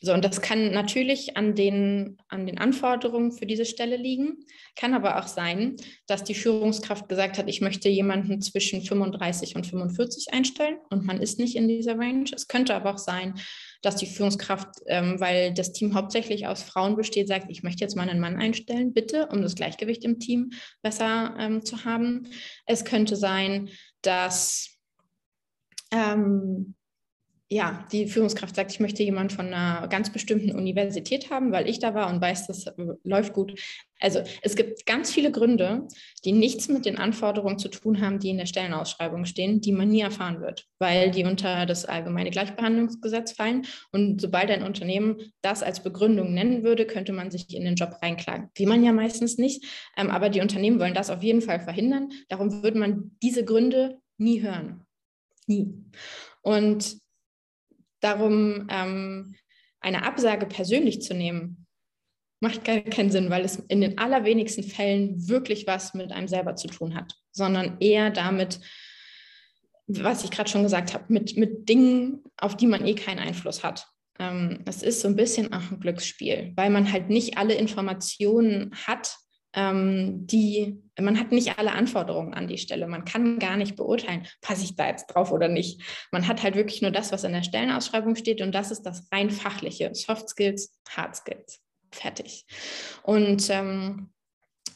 So, und das kann natürlich an den, an den Anforderungen für diese Stelle liegen, kann aber auch sein, dass die Führungskraft gesagt hat, ich möchte jemanden zwischen 35 und 45 einstellen und man ist nicht in dieser Range. Es könnte aber auch sein, dass die Führungskraft, ähm, weil das Team hauptsächlich aus Frauen besteht, sagt, ich möchte jetzt mal einen Mann einstellen, bitte, um das Gleichgewicht im Team besser ähm, zu haben. Es könnte sein, dass ähm, ja, die Führungskraft sagt, ich möchte jemanden von einer ganz bestimmten Universität haben, weil ich da war und weiß, das läuft gut. Also es gibt ganz viele Gründe, die nichts mit den Anforderungen zu tun haben, die in der Stellenausschreibung stehen, die man nie erfahren wird, weil die unter das allgemeine Gleichbehandlungsgesetz fallen. Und sobald ein Unternehmen das als Begründung nennen würde, könnte man sich in den Job reinklagen. Wie man ja meistens nicht. Ähm, aber die Unternehmen wollen das auf jeden Fall verhindern. Darum würde man diese Gründe nie hören. Nie. Und Darum ähm, eine Absage persönlich zu nehmen, macht gar keinen Sinn, weil es in den allerwenigsten Fällen wirklich was mit einem selber zu tun hat, sondern eher damit, was ich gerade schon gesagt habe, mit, mit Dingen, auf die man eh keinen Einfluss hat. Ähm, es ist so ein bisschen auch ein Glücksspiel, weil man halt nicht alle Informationen hat, die, man hat nicht alle Anforderungen an die Stelle. Man kann gar nicht beurteilen, passe ich da jetzt drauf oder nicht. Man hat halt wirklich nur das, was in der Stellenausschreibung steht und das ist das rein fachliche. Soft Skills, Hard Skills. Fertig. Und ähm,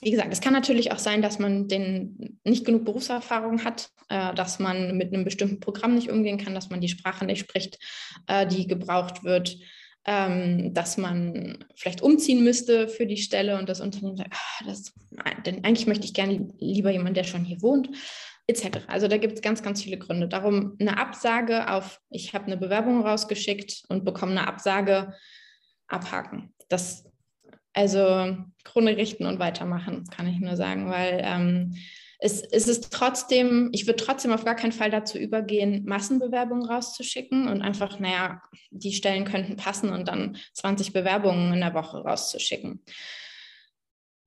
wie gesagt, es kann natürlich auch sein, dass man den nicht genug Berufserfahrung hat, äh, dass man mit einem bestimmten Programm nicht umgehen kann, dass man die Sprache nicht spricht, äh, die gebraucht wird ähm, dass man vielleicht umziehen müsste für die Stelle und das Unternehmen sagt, ah, das, denn eigentlich möchte ich gerne lieber jemanden, der schon hier wohnt, etc. Also da gibt es ganz, ganz viele Gründe. Darum eine Absage auf, ich habe eine Bewerbung rausgeschickt und bekomme eine Absage, abhaken. Das, also Krone richten und weitermachen, kann ich nur sagen, weil ähm, es, es ist trotzdem, ich würde trotzdem auf gar keinen Fall dazu übergehen, Massenbewerbungen rauszuschicken und einfach, naja, die Stellen könnten passen und dann 20 Bewerbungen in der Woche rauszuschicken.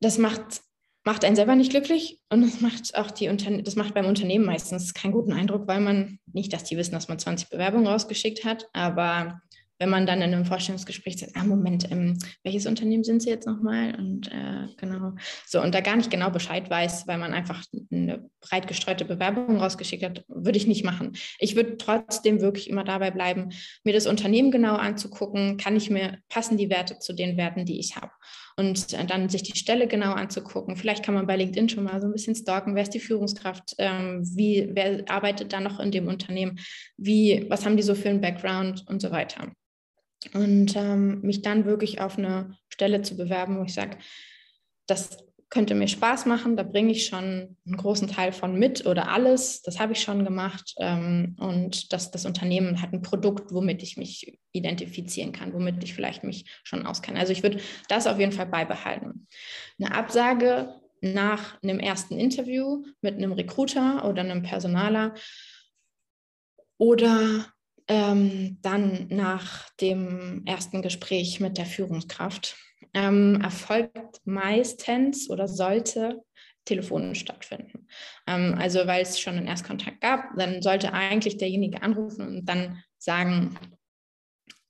Das macht, macht einen selber nicht glücklich und das macht auch die Unterne das macht beim Unternehmen meistens keinen guten Eindruck, weil man nicht, dass die wissen, dass man 20 Bewerbungen rausgeschickt hat, aber wenn man dann in einem Vorstellungsgespräch sagt, ah, Moment, ähm, welches Unternehmen sind Sie jetzt nochmal? Und äh, genau, so, und da gar nicht genau Bescheid weiß, weil man einfach eine breit gestreute Bewerbung rausgeschickt hat, würde ich nicht machen. Ich würde trotzdem wirklich immer dabei bleiben, mir das Unternehmen genau anzugucken, kann ich mir, passen die Werte zu den Werten, die ich habe? Und äh, dann sich die Stelle genau anzugucken. Vielleicht kann man bei LinkedIn schon mal so ein bisschen stalken, wer ist die Führungskraft, ähm, wie, wer arbeitet da noch in dem Unternehmen, wie, was haben die so für einen Background und so weiter? Und ähm, mich dann wirklich auf eine Stelle zu bewerben, wo ich sage, das könnte mir Spaß machen, da bringe ich schon einen großen Teil von mit oder alles, das habe ich schon gemacht ähm, und das, das Unternehmen hat ein Produkt, womit ich mich identifizieren kann, womit ich vielleicht mich schon auskenne. Also ich würde das auf jeden Fall beibehalten. Eine Absage nach einem ersten Interview mit einem Recruiter oder einem Personaler oder ähm, dann nach dem ersten Gespräch mit der Führungskraft ähm, erfolgt meistens oder sollte telefonisch stattfinden. Ähm, also weil es schon einen Erstkontakt gab, dann sollte eigentlich derjenige anrufen und dann sagen,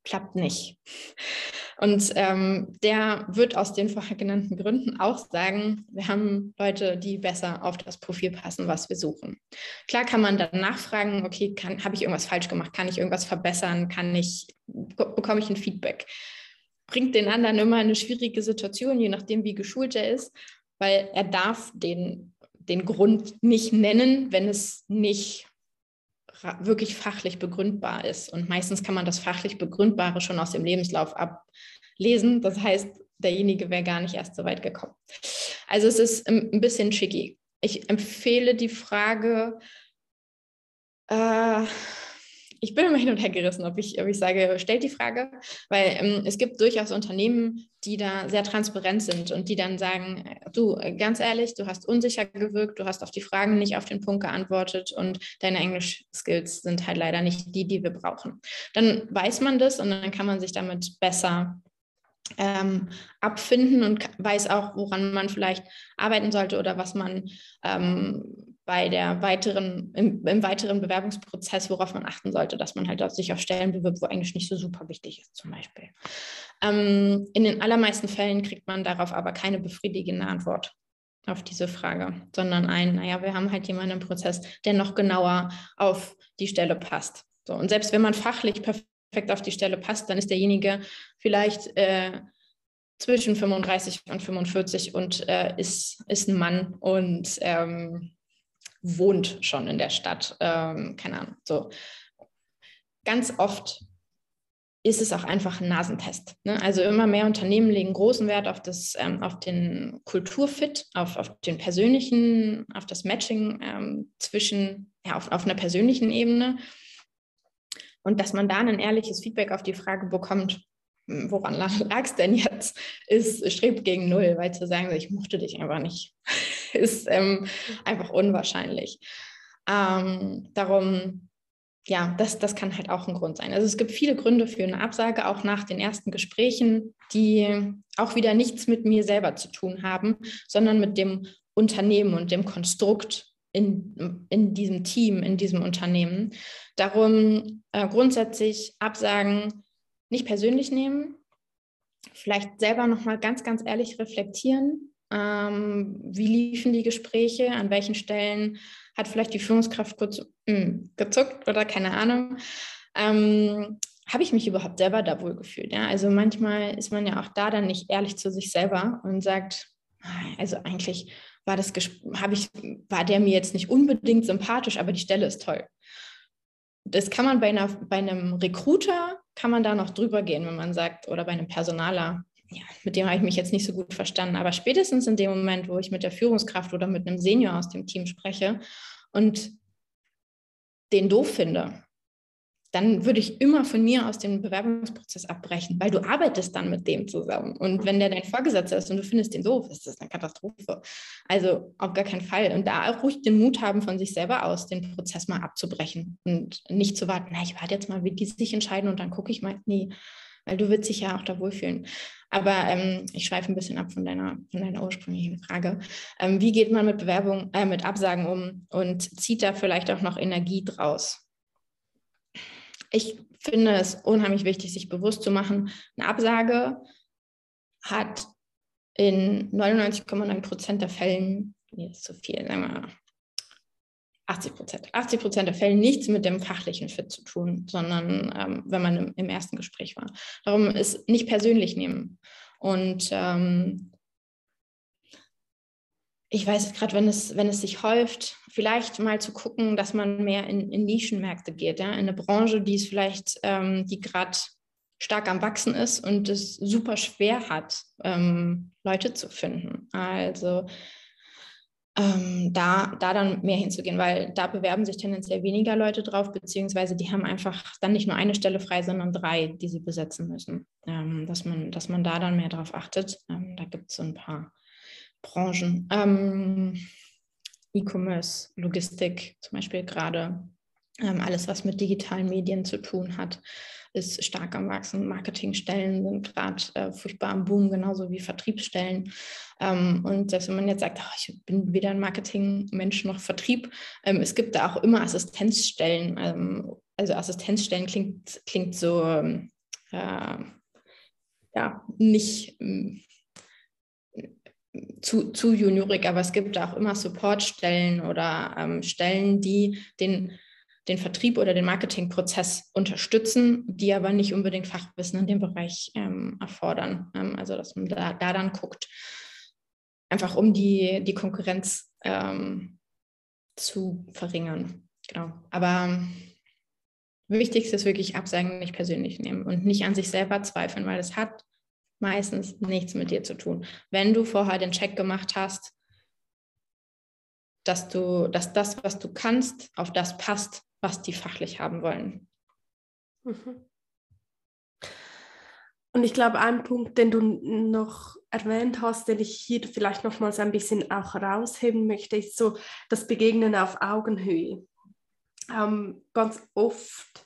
klappt nicht. Und ähm, der wird aus den vorher genannten Gründen auch sagen, wir haben Leute, die besser auf das Profil passen, was wir suchen. Klar kann man dann nachfragen, okay, habe ich irgendwas falsch gemacht? Kann ich irgendwas verbessern? Kann ich, bekomme ich ein Feedback? Bringt den anderen immer eine schwierige Situation, je nachdem, wie geschult er ist, weil er darf den, den Grund nicht nennen, wenn es nicht wirklich fachlich begründbar ist. Und meistens kann man das fachlich Begründbare schon aus dem Lebenslauf ablesen. Das heißt, derjenige wäre gar nicht erst so weit gekommen. Also es ist ein bisschen tricky. Ich empfehle die Frage, äh, ich bin immer hin und her gerissen, ob ich, ob ich sage, stellt die Frage, weil ähm, es gibt durchaus Unternehmen, die da sehr transparent sind und die dann sagen, du, ganz ehrlich, du hast unsicher gewirkt, du hast auf die Fragen nicht auf den Punkt geantwortet und deine Englisch-Skills sind halt leider nicht die, die wir brauchen. Dann weiß man das und dann kann man sich damit besser ähm, abfinden und weiß auch, woran man vielleicht arbeiten sollte oder was man ähm, bei der weiteren, im, im, weiteren Bewerbungsprozess, worauf man achten sollte, dass man halt sich auf Stellen bewirbt, wo Englisch nicht so super wichtig ist, zum Beispiel. Ähm, in den allermeisten Fällen kriegt man darauf aber keine befriedigende Antwort auf diese Frage, sondern ein, naja, wir haben halt jemanden im Prozess, der noch genauer auf die Stelle passt. So, und selbst wenn man fachlich perfekt auf die Stelle passt, dann ist derjenige vielleicht äh, zwischen 35 und 45 und äh, ist, ist ein Mann und ähm, wohnt schon in der Stadt. Ähm, keine Ahnung. So. Ganz oft ist es auch einfach ein Nasentest. Ne? Also immer mehr Unternehmen legen großen Wert auf, das, ähm, auf den Kulturfit, auf, auf den persönlichen, auf das Matching ähm, zwischen, ja, auf, auf einer persönlichen Ebene. Und dass man da ein ehrliches Feedback auf die Frage bekommt, woran *laughs* lag es denn jetzt, ist, strebt gegen Null, weil zu sagen, ich mochte dich einfach nicht, *laughs* ist ähm, einfach unwahrscheinlich. Ähm, darum ja, das, das kann halt auch ein Grund sein. Also es gibt viele Gründe für eine Absage, auch nach den ersten Gesprächen, die auch wieder nichts mit mir selber zu tun haben, sondern mit dem Unternehmen und dem Konstrukt in, in diesem Team, in diesem Unternehmen. Darum äh, grundsätzlich Absagen nicht persönlich nehmen, vielleicht selber nochmal ganz, ganz ehrlich reflektieren. Ähm, wie liefen die Gespräche? An welchen Stellen hat vielleicht die Führungskraft kurz mh, hm, gezuckt oder keine Ahnung? Ähm, habe ich mich überhaupt selber da wohl gefühlt? Ja? Also manchmal ist man ja auch da dann nicht ehrlich zu sich selber und sagt, also eigentlich war das ich war der mir jetzt nicht unbedingt sympathisch, aber die Stelle ist toll. Das kann man bei, einer, bei einem Recruiter kann man da noch drüber gehen, wenn man sagt, oder bei einem Personaler, ja, mit dem habe ich mich jetzt nicht so gut verstanden. Aber spätestens in dem Moment, wo ich mit der Führungskraft oder mit einem Senior aus dem Team spreche und den doof finde, dann würde ich immer von mir aus dem Bewerbungsprozess abbrechen, weil du arbeitest dann mit dem zusammen. Und wenn der dein Vorgesetzter ist und du findest den doof, ist das eine Katastrophe. Also auf gar keinen Fall. Und da auch ruhig den Mut haben, von sich selber aus den Prozess mal abzubrechen und nicht zu warten, na, ich warte jetzt mal, wie die sich entscheiden und dann gucke ich mal. Nee, weil du willst dich ja auch da wohlfühlen. Aber ähm, ich schweife ein bisschen ab von deiner, von deiner ursprünglichen Frage. Ähm, wie geht man mit Bewerbung, äh, mit Absagen um und zieht da vielleicht auch noch Energie draus? Ich finde es unheimlich wichtig, sich bewusst zu machen, eine Absage hat in 99,9 Prozent der Fällen, nee, ist zu viel, sagen wir mal, 80 Prozent, 80 Prozent der Fälle nichts mit dem fachlichen Fit zu tun, sondern ähm, wenn man im, im, ersten Gespräch war. Darum ist nicht persönlich nehmen. Und ähm, ich weiß gerade, wenn es, wenn es sich häuft, vielleicht mal zu gucken, dass man mehr in, in Nischenmärkte geht, ja? in eine Branche, die es vielleicht, ähm, die gerade stark am Wachsen ist und es super schwer hat, ähm, Leute zu finden. Also ähm, da, da dann mehr hinzugehen, weil da bewerben sich tendenziell weniger Leute drauf, beziehungsweise die haben einfach dann nicht nur eine Stelle frei, sondern drei, die sie besetzen müssen. Ähm, dass, man, dass man da dann mehr drauf achtet. Ähm, da gibt es so ein paar Branchen. Ähm, E-Commerce, Logistik zum Beispiel gerade. Ähm, alles, was mit digitalen Medien zu tun hat, ist stark am Wachsen. Marketingstellen sind gerade äh, furchtbar am Boom, genauso wie Vertriebsstellen. Ähm, und selbst wenn man jetzt sagt, oh, ich bin weder ein Marketingmensch noch Vertrieb, ähm, es gibt da auch immer Assistenzstellen. Ähm, also Assistenzstellen klingt, klingt so ähm, äh, ja, nicht zu, zu juniorig, aber es gibt auch immer Supportstellen oder ähm, Stellen, die den, den Vertrieb oder den Marketingprozess unterstützen, die aber nicht unbedingt Fachwissen in dem Bereich ähm, erfordern. Ähm, also dass man da, da dann guckt, einfach um die, die Konkurrenz ähm, zu verringern. Genau. Aber wichtigste ist wirklich Absagen nicht persönlich nehmen und nicht an sich selber zweifeln, weil es hat meistens nichts mit dir zu tun. Wenn du vorher den Check gemacht hast, dass du, dass das, was du kannst, auf das passt, was die fachlich haben wollen. Mhm. Und ich glaube, ein Punkt, den du noch erwähnt hast, den ich hier vielleicht nochmals ein bisschen auch herausheben möchte, ist so das Begegnen auf Augenhöhe. Ähm, ganz oft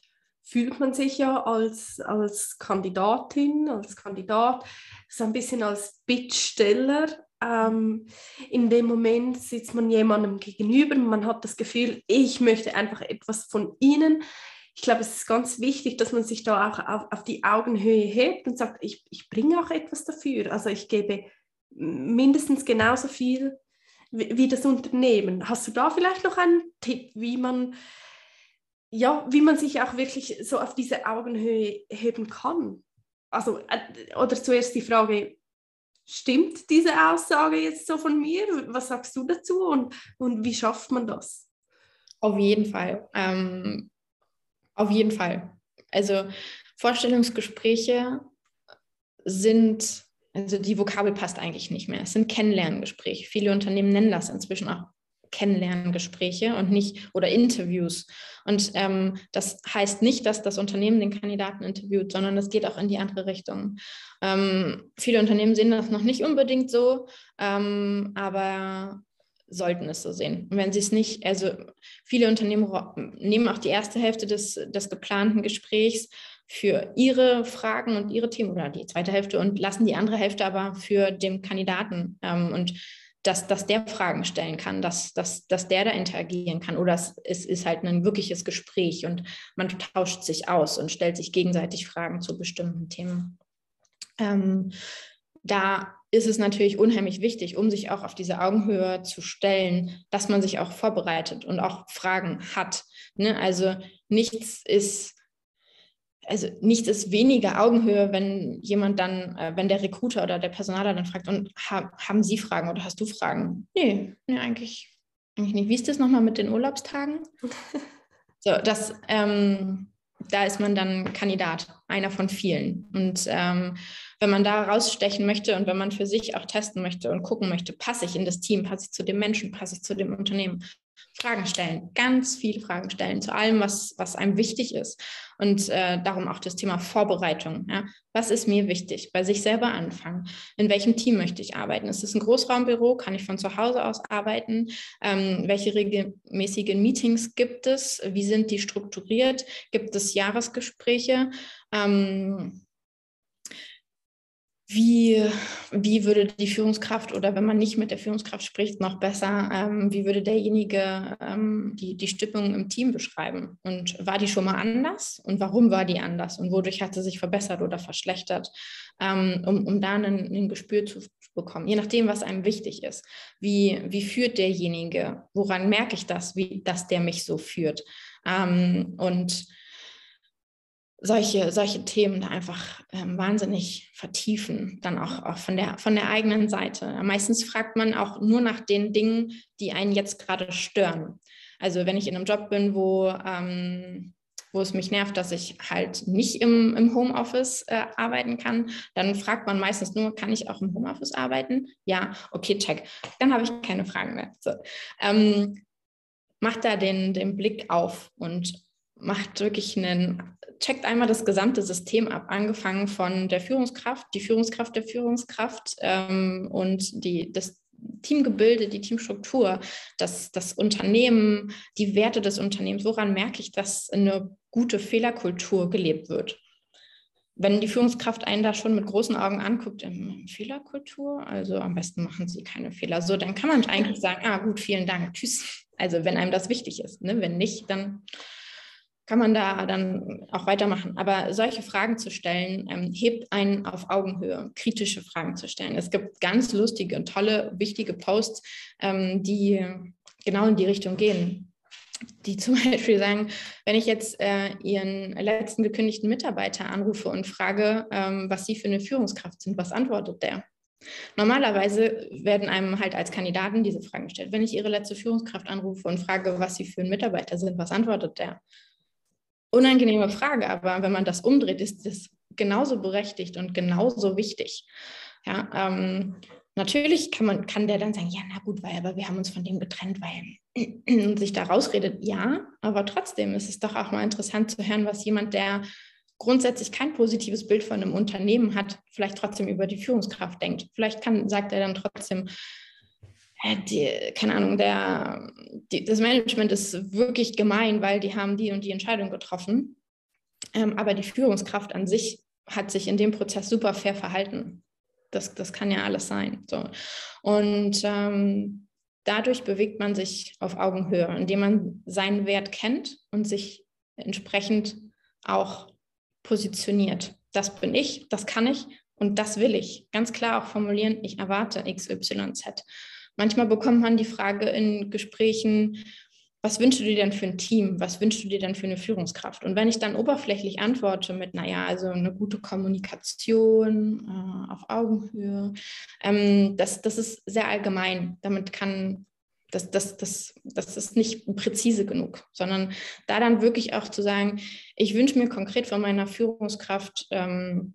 fühlt man sich ja als, als Kandidatin, als Kandidat, so ein bisschen als Bittsteller. Ähm, in dem Moment sitzt man jemandem gegenüber, man hat das Gefühl, ich möchte einfach etwas von ihnen. Ich glaube, es ist ganz wichtig, dass man sich da auch auf, auf die Augenhöhe hebt und sagt, ich, ich bringe auch etwas dafür. Also ich gebe mindestens genauso viel wie, wie das Unternehmen. Hast du da vielleicht noch einen Tipp, wie man ja, wie man sich auch wirklich so auf diese Augenhöhe heben kann. Also, äh, oder zuerst die Frage, stimmt diese Aussage jetzt so von mir? Was sagst du dazu und, und wie schafft man das? Auf jeden Fall. Ähm, auf jeden Fall. Also Vorstellungsgespräche sind, also die Vokabel passt eigentlich nicht mehr. Es sind Kennenlerngespräche. Viele Unternehmen nennen das inzwischen auch Kennenlerngespräche und nicht oder Interviews. Und ähm, das heißt nicht, dass das Unternehmen den Kandidaten interviewt, sondern es geht auch in die andere Richtung. Ähm, viele Unternehmen sehen das noch nicht unbedingt so, ähm, aber sollten es so sehen. Und wenn sie es nicht, also viele Unternehmen nehmen auch die erste Hälfte des, des geplanten Gesprächs für ihre Fragen und ihre Themen oder die zweite Hälfte und lassen die andere Hälfte aber für den Kandidaten ähm, und dass, dass der Fragen stellen kann, dass, dass, dass der da interagieren kann oder es, ist halt ein wirkliches Gespräch und man tauscht sich aus und stellt sich gegenseitig Fragen zu bestimmten Themen. Ähm, da ist es natürlich unheimlich wichtig, um sich auch auf diese Augenhöhe zu stellen, dass man sich auch vorbereitet und auch Fragen hat. Ne? Also nichts ist, also nichts ist weniger Augenhöhe, wenn jemand dann, äh, wenn der Recruiter oder der Personaler dann fragt, und ha, haben Sie Fragen oder hast du Fragen? Nee, nee, eigentlich, eigentlich nicht. Wie ist das nochmal mit den Urlaubstagen? *laughs* so, das, ähm, da ist man dann Kandidat, einer von vielen. Und ähm, wenn man da rausstechen möchte und wenn man für sich auch testen möchte und gucken möchte, passe ich in das Team, passe ich zu dem Menschen, passe ich zu dem Unternehmen, Fragen stellen, ganz viele Fragen stellen zu allem, was, was einem wichtig ist. Und äh, darum auch das Thema Vorbereitung. Ja? Was ist mir wichtig? Bei sich selber anfangen. In welchem Team möchte ich arbeiten? Ist es ein Großraumbüro? Kann ich von zu Hause aus arbeiten? Ähm, welche regelmäßigen Meetings gibt es? Wie sind die strukturiert? Gibt es Jahresgespräche? Ähm, wie, wie würde die Führungskraft oder wenn man nicht mit der Führungskraft spricht, noch besser, ähm, wie würde derjenige ähm, die, die Stimmung im Team beschreiben? Und war die schon mal anders? Und warum war die anders? Und wodurch hat sie sich verbessert oder verschlechtert? Ähm, um, um da ein, ein Gespür zu bekommen, je nachdem, was einem wichtig ist. Wie, wie führt derjenige? Woran merke ich das, wie, dass der mich so führt? Ähm, und solche, solche Themen einfach ähm, wahnsinnig vertiefen, dann auch, auch von, der, von der eigenen Seite. Meistens fragt man auch nur nach den Dingen, die einen jetzt gerade stören. Also wenn ich in einem Job bin, wo, ähm, wo es mich nervt, dass ich halt nicht im, im Homeoffice äh, arbeiten kann, dann fragt man meistens nur, kann ich auch im Homeoffice arbeiten? Ja, okay, check. Dann habe ich keine Fragen mehr. So. Ähm, macht da den, den Blick auf und macht wirklich einen, checkt einmal das gesamte System ab, angefangen von der Führungskraft, die Führungskraft der Führungskraft ähm, und die, das Teamgebilde, die Teamstruktur, das, das Unternehmen, die Werte des Unternehmens. Woran merke ich, dass eine gute Fehlerkultur gelebt wird? Wenn die Führungskraft einen da schon mit großen Augen anguckt, in Fehlerkultur, also am besten machen Sie keine Fehler, so, dann kann man eigentlich sagen, ah gut, vielen Dank, tschüss. Also wenn einem das wichtig ist. Ne? Wenn nicht, dann kann man da dann auch weitermachen. Aber solche Fragen zu stellen, ähm, hebt einen auf Augenhöhe, kritische Fragen zu stellen. Es gibt ganz lustige und tolle, wichtige Posts, ähm, die genau in die Richtung gehen. Die zum *laughs* Beispiel sagen, wenn ich jetzt äh, Ihren letzten gekündigten Mitarbeiter anrufe und frage, ähm, was Sie für eine Führungskraft sind, was antwortet der? Normalerweise werden einem halt als Kandidaten diese Fragen gestellt. Wenn ich Ihre letzte Führungskraft anrufe und frage, was Sie für ein Mitarbeiter sind, was antwortet der? Unangenehme Frage, aber wenn man das umdreht, ist das genauso berechtigt und genauso wichtig. Ja, ähm, natürlich kann man, kann der dann sagen, ja, na gut, weil aber wir haben uns von dem getrennt, weil *clears throat* sich da rausredet, ja, aber trotzdem ist es doch auch mal interessant zu hören, was jemand, der grundsätzlich kein positives Bild von einem Unternehmen hat, vielleicht trotzdem über die Führungskraft denkt. Vielleicht kann, sagt er dann trotzdem, die, keine Ahnung, der, die, das Management ist wirklich gemein, weil die haben die und die Entscheidung getroffen. Ähm, aber die Führungskraft an sich hat sich in dem Prozess super fair verhalten. Das, das kann ja alles sein. So. Und ähm, dadurch bewegt man sich auf Augenhöhe, indem man seinen Wert kennt und sich entsprechend auch positioniert. Das bin ich, das kann ich und das will ich. Ganz klar auch formulieren, ich erwarte XYZ. Manchmal bekommt man die Frage in Gesprächen, was wünschst du dir denn für ein Team? Was wünschst du dir denn für eine Führungskraft? Und wenn ich dann oberflächlich antworte mit, naja, also eine gute Kommunikation äh, auf Augenhöhe, ähm, das, das ist sehr allgemein. Damit kann, das, das, das, das ist nicht präzise genug, sondern da dann wirklich auch zu sagen, ich wünsche mir konkret von meiner Führungskraft ähm,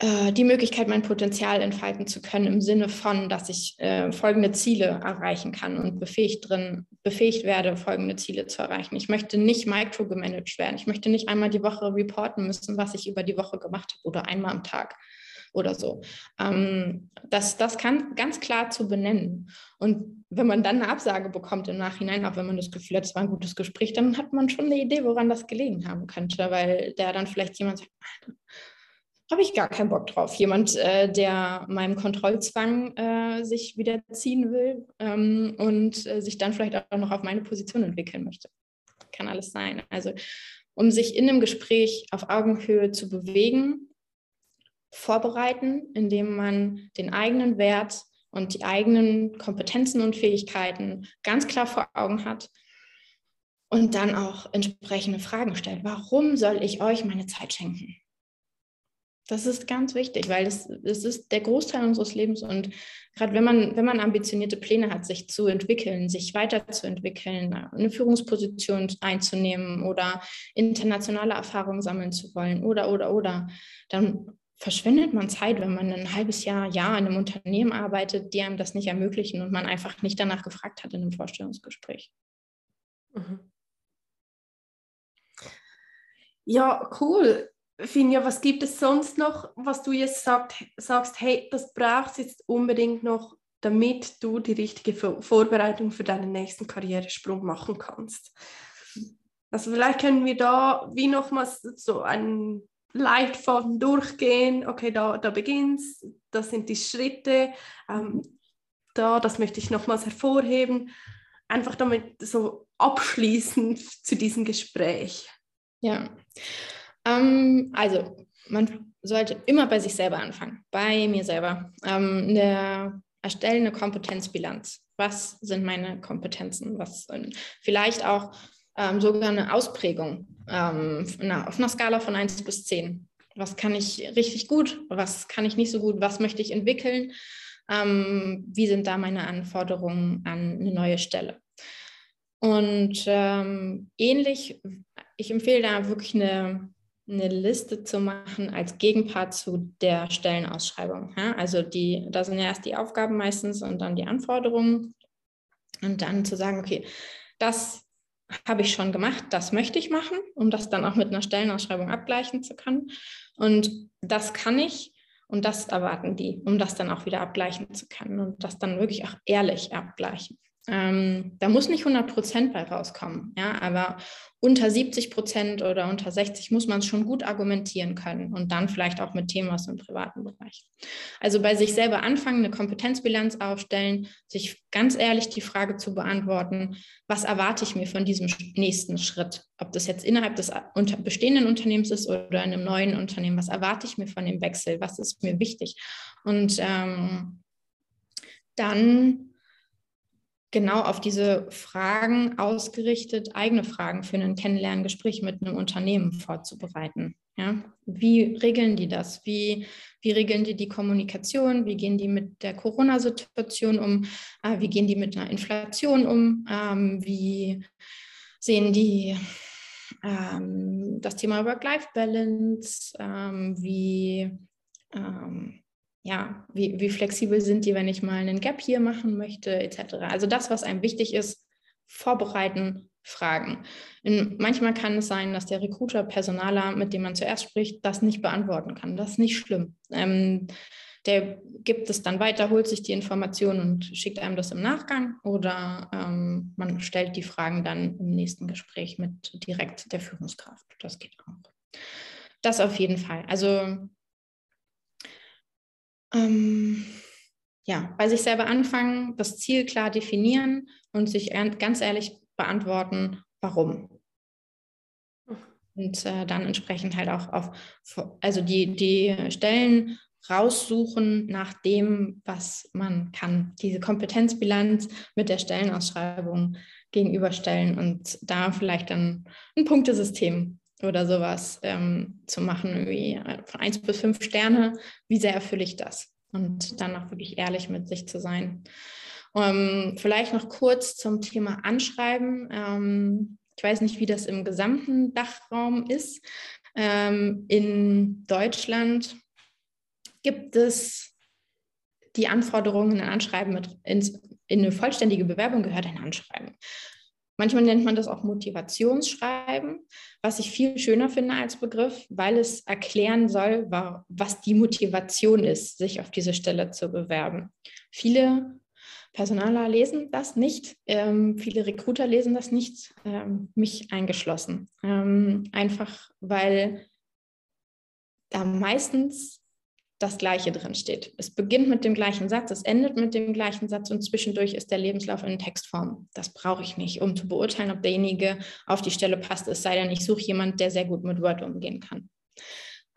äh, die Möglichkeit, mein Potenzial entfalten zu können, im Sinne von, dass ich äh, folgende Ziele erreichen kann und befähigt, drin, befähigt werde, folgende Ziele zu erreichen. Ich möchte nicht microgemanagt werden. Ich möchte nicht einmal die Woche reporten müssen, was ich über die Woche gemacht habe oder einmal am Tag, oder so. Ähm, das, das kann ganz klar zu benennen. Und wenn man dann eine Absage bekommt im Nachhinein, auch wenn man das Gefühl hat, es war ein gutes Gespräch, dann hat man schon eine Idee, woran das gelegen haben könnte, weil der dann vielleicht jemand sagt, habe ich gar keinen Bock drauf. Jemand, äh, der meinem Kontrollzwang äh, sich wiederziehen will ähm, und äh, sich dann vielleicht auch noch auf meine Position entwickeln möchte. Kann alles sein. Also um sich in einem Gespräch auf Augenhöhe zu bewegen, vorbereiten, indem man den eigenen Wert und die eigenen Kompetenzen und Fähigkeiten ganz klar vor Augen hat und dann auch entsprechende Fragen stellt. Warum soll ich euch meine Zeit schenken? Das ist ganz wichtig, weil das, das ist der Großteil unseres Lebens. Und gerade wenn man, wenn man ambitionierte Pläne hat, sich zu entwickeln, sich weiterzuentwickeln, eine Führungsposition einzunehmen oder internationale Erfahrungen sammeln zu wollen oder, oder, oder, dann verschwendet man Zeit, wenn man ein halbes Jahr, Jahr in einem Unternehmen arbeitet, die einem das nicht ermöglichen und man einfach nicht danach gefragt hat in einem Vorstellungsgespräch. Mhm. Ja, cool. Finja, was gibt es sonst noch, was du jetzt sagt, sagst, hey, das brauchst jetzt unbedingt noch, damit du die richtige Vorbereitung für deinen nächsten Karrieresprung machen kannst? Also vielleicht können wir da wie nochmals so einen Leitfaden durchgehen. Okay, da, da beginnt's, das sind die Schritte. Ähm, da, das möchte ich nochmals hervorheben. Einfach damit so abschließend zu diesem Gespräch. Ja, ähm, also man sollte immer bei sich selber anfangen, bei mir selber. Ähm, eine, erstellen eine Kompetenzbilanz. Was sind meine Kompetenzen? Was vielleicht auch ähm, sogar eine Ausprägung ähm, na, auf einer Skala von 1 bis 10. Was kann ich richtig gut? Was kann ich nicht so gut? Was möchte ich entwickeln? Ähm, wie sind da meine Anforderungen an eine neue Stelle? Und ähm, ähnlich, ich empfehle da wirklich eine eine Liste zu machen als Gegenpart zu der Stellenausschreibung. Ja? Also die, da sind ja erst die Aufgaben meistens und dann die Anforderungen. Und dann zu sagen, okay, das habe ich schon gemacht, das möchte ich machen, um das dann auch mit einer Stellenausschreibung abgleichen zu können. Und das kann ich und das erwarten die, um das dann auch wieder abgleichen zu können und das dann wirklich auch ehrlich abgleichen. Ähm, da muss nicht 100 Prozent bei rauskommen, ja, aber unter 70 Prozent oder unter 60 muss man es schon gut argumentieren können und dann vielleicht auch mit Themen aus dem privaten Bereich. Also bei sich selber anfangen, eine Kompetenzbilanz aufstellen, sich ganz ehrlich die Frage zu beantworten, was erwarte ich mir von diesem nächsten Schritt? Ob das jetzt innerhalb des bestehenden Unternehmens ist oder in einem neuen Unternehmen, was erwarte ich mir von dem Wechsel? Was ist mir wichtig? Und ähm, dann genau auf diese Fragen ausgerichtet, eigene Fragen für ein Kennenlerngespräch mit einem Unternehmen vorzubereiten. Ja? Wie regeln die das? Wie, wie regeln die die Kommunikation? Wie gehen die mit der Corona-Situation um? Äh, wie gehen die mit einer Inflation um? Ähm, wie sehen die ähm, das Thema Work-Life-Balance? Ähm, wie ja, wie, wie flexibel sind die, wenn ich mal einen Gap hier machen möchte, etc. Also das, was einem wichtig ist, vorbereiten, fragen. Und manchmal kann es sein, dass der Recruiter, Personaler, mit dem man zuerst spricht, das nicht beantworten kann. Das ist nicht schlimm. Ähm, der gibt es dann weiter, holt sich die Informationen und schickt einem das im Nachgang oder ähm, man stellt die Fragen dann im nächsten Gespräch mit direkt der Führungskraft. Das geht auch. Das auf jeden Fall. Also ähm, ja, bei sich selber anfangen, das Ziel klar definieren und sich ganz ehrlich beantworten, warum. Und äh, dann entsprechend halt auch auf, also die, die Stellen raussuchen nach dem, was man kann. Diese Kompetenzbilanz mit der Stellenausschreibung gegenüberstellen und da vielleicht dann ein Punktesystem oder sowas ähm, zu machen, wie äh, von 1 bis 5 Sterne, wie sehr erfülle ich das? Und dann auch wirklich ehrlich mit sich zu sein. Ähm, vielleicht noch kurz zum Thema Anschreiben. Ähm, ich weiß nicht, wie das im gesamten Dachraum ist. Ähm, in Deutschland gibt es die Anforderungen, ein Anschreiben mit ins, in eine vollständige Bewerbung gehört ein Anschreiben. Manchmal nennt man das auch Motivationsschreiben, was ich viel schöner finde als Begriff, weil es erklären soll, was die Motivation ist, sich auf diese Stelle zu bewerben. Viele Personaler lesen das nicht, ähm, viele Recruiter lesen das nicht, ähm, mich eingeschlossen. Ähm, einfach weil da meistens das Gleiche drin steht. Es beginnt mit dem gleichen Satz, es endet mit dem gleichen Satz und zwischendurch ist der Lebenslauf in Textform. Das brauche ich nicht, um zu beurteilen, ob derjenige auf die Stelle passt, es sei denn, ich suche jemanden, der sehr gut mit Word umgehen kann.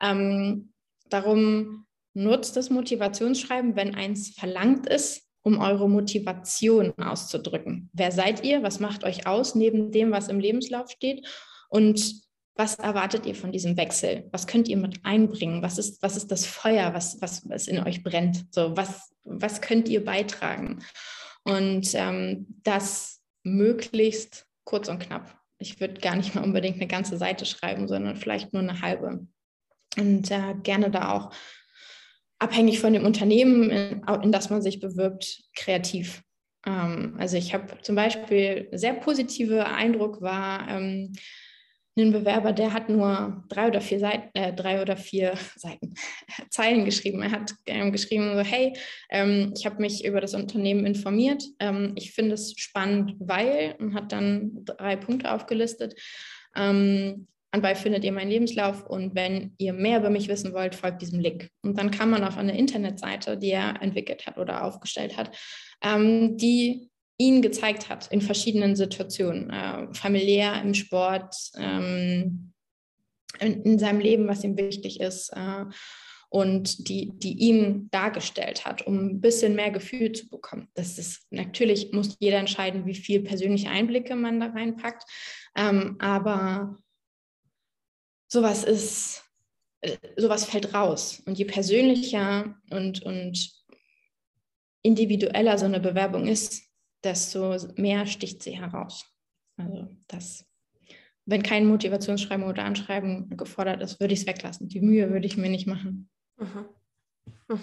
Ähm, darum nutzt das Motivationsschreiben, wenn eins verlangt ist, um eure Motivation auszudrücken. Wer seid ihr? Was macht euch aus neben dem, was im Lebenslauf steht? Und was erwartet ihr von diesem Wechsel? Was könnt ihr mit einbringen? Was ist, was ist das Feuer, was, was, was in euch brennt? So, was, was könnt ihr beitragen? Und ähm, das möglichst kurz und knapp. Ich würde gar nicht mal unbedingt eine ganze Seite schreiben, sondern vielleicht nur eine halbe. Und äh, gerne da auch abhängig von dem Unternehmen, in, in das man sich bewirbt, kreativ. Ähm, also ich habe zum Beispiel sehr positive Eindruck war, ähm, einen Bewerber, der hat nur drei oder vier Seiten, äh, drei oder vier *laughs* Seiten, Zeilen geschrieben. Er hat ähm, geschrieben, so, hey, ähm, ich habe mich über das Unternehmen informiert. Ähm, ich finde es spannend, weil und hat dann drei Punkte aufgelistet. Ähm, anbei findet ihr meinen Lebenslauf und wenn ihr mehr über mich wissen wollt, folgt diesem Link. Und dann kann man auf eine Internetseite, die er entwickelt hat oder aufgestellt hat, ähm, die ihn gezeigt hat in verschiedenen Situationen, äh, familiär, im Sport, ähm, in, in, seinem Leben, was ihm wichtig ist äh, und die, die ihn dargestellt hat, um ein bisschen mehr Gefühl zu bekommen. Das ist natürlich muss jeder entscheiden, wie viel persönliche Einblicke man da reinpackt, ähm, aber sowas ist, sowas fällt raus und je persönlicher und, und individueller so eine Bewerbung ist, desto mehr sticht sie heraus. Also das, wenn kein Motivationsschreiben oder Anschreiben gefordert ist, würde ich es weglassen. Die Mühe würde ich mir nicht machen. Mhm. Mhm.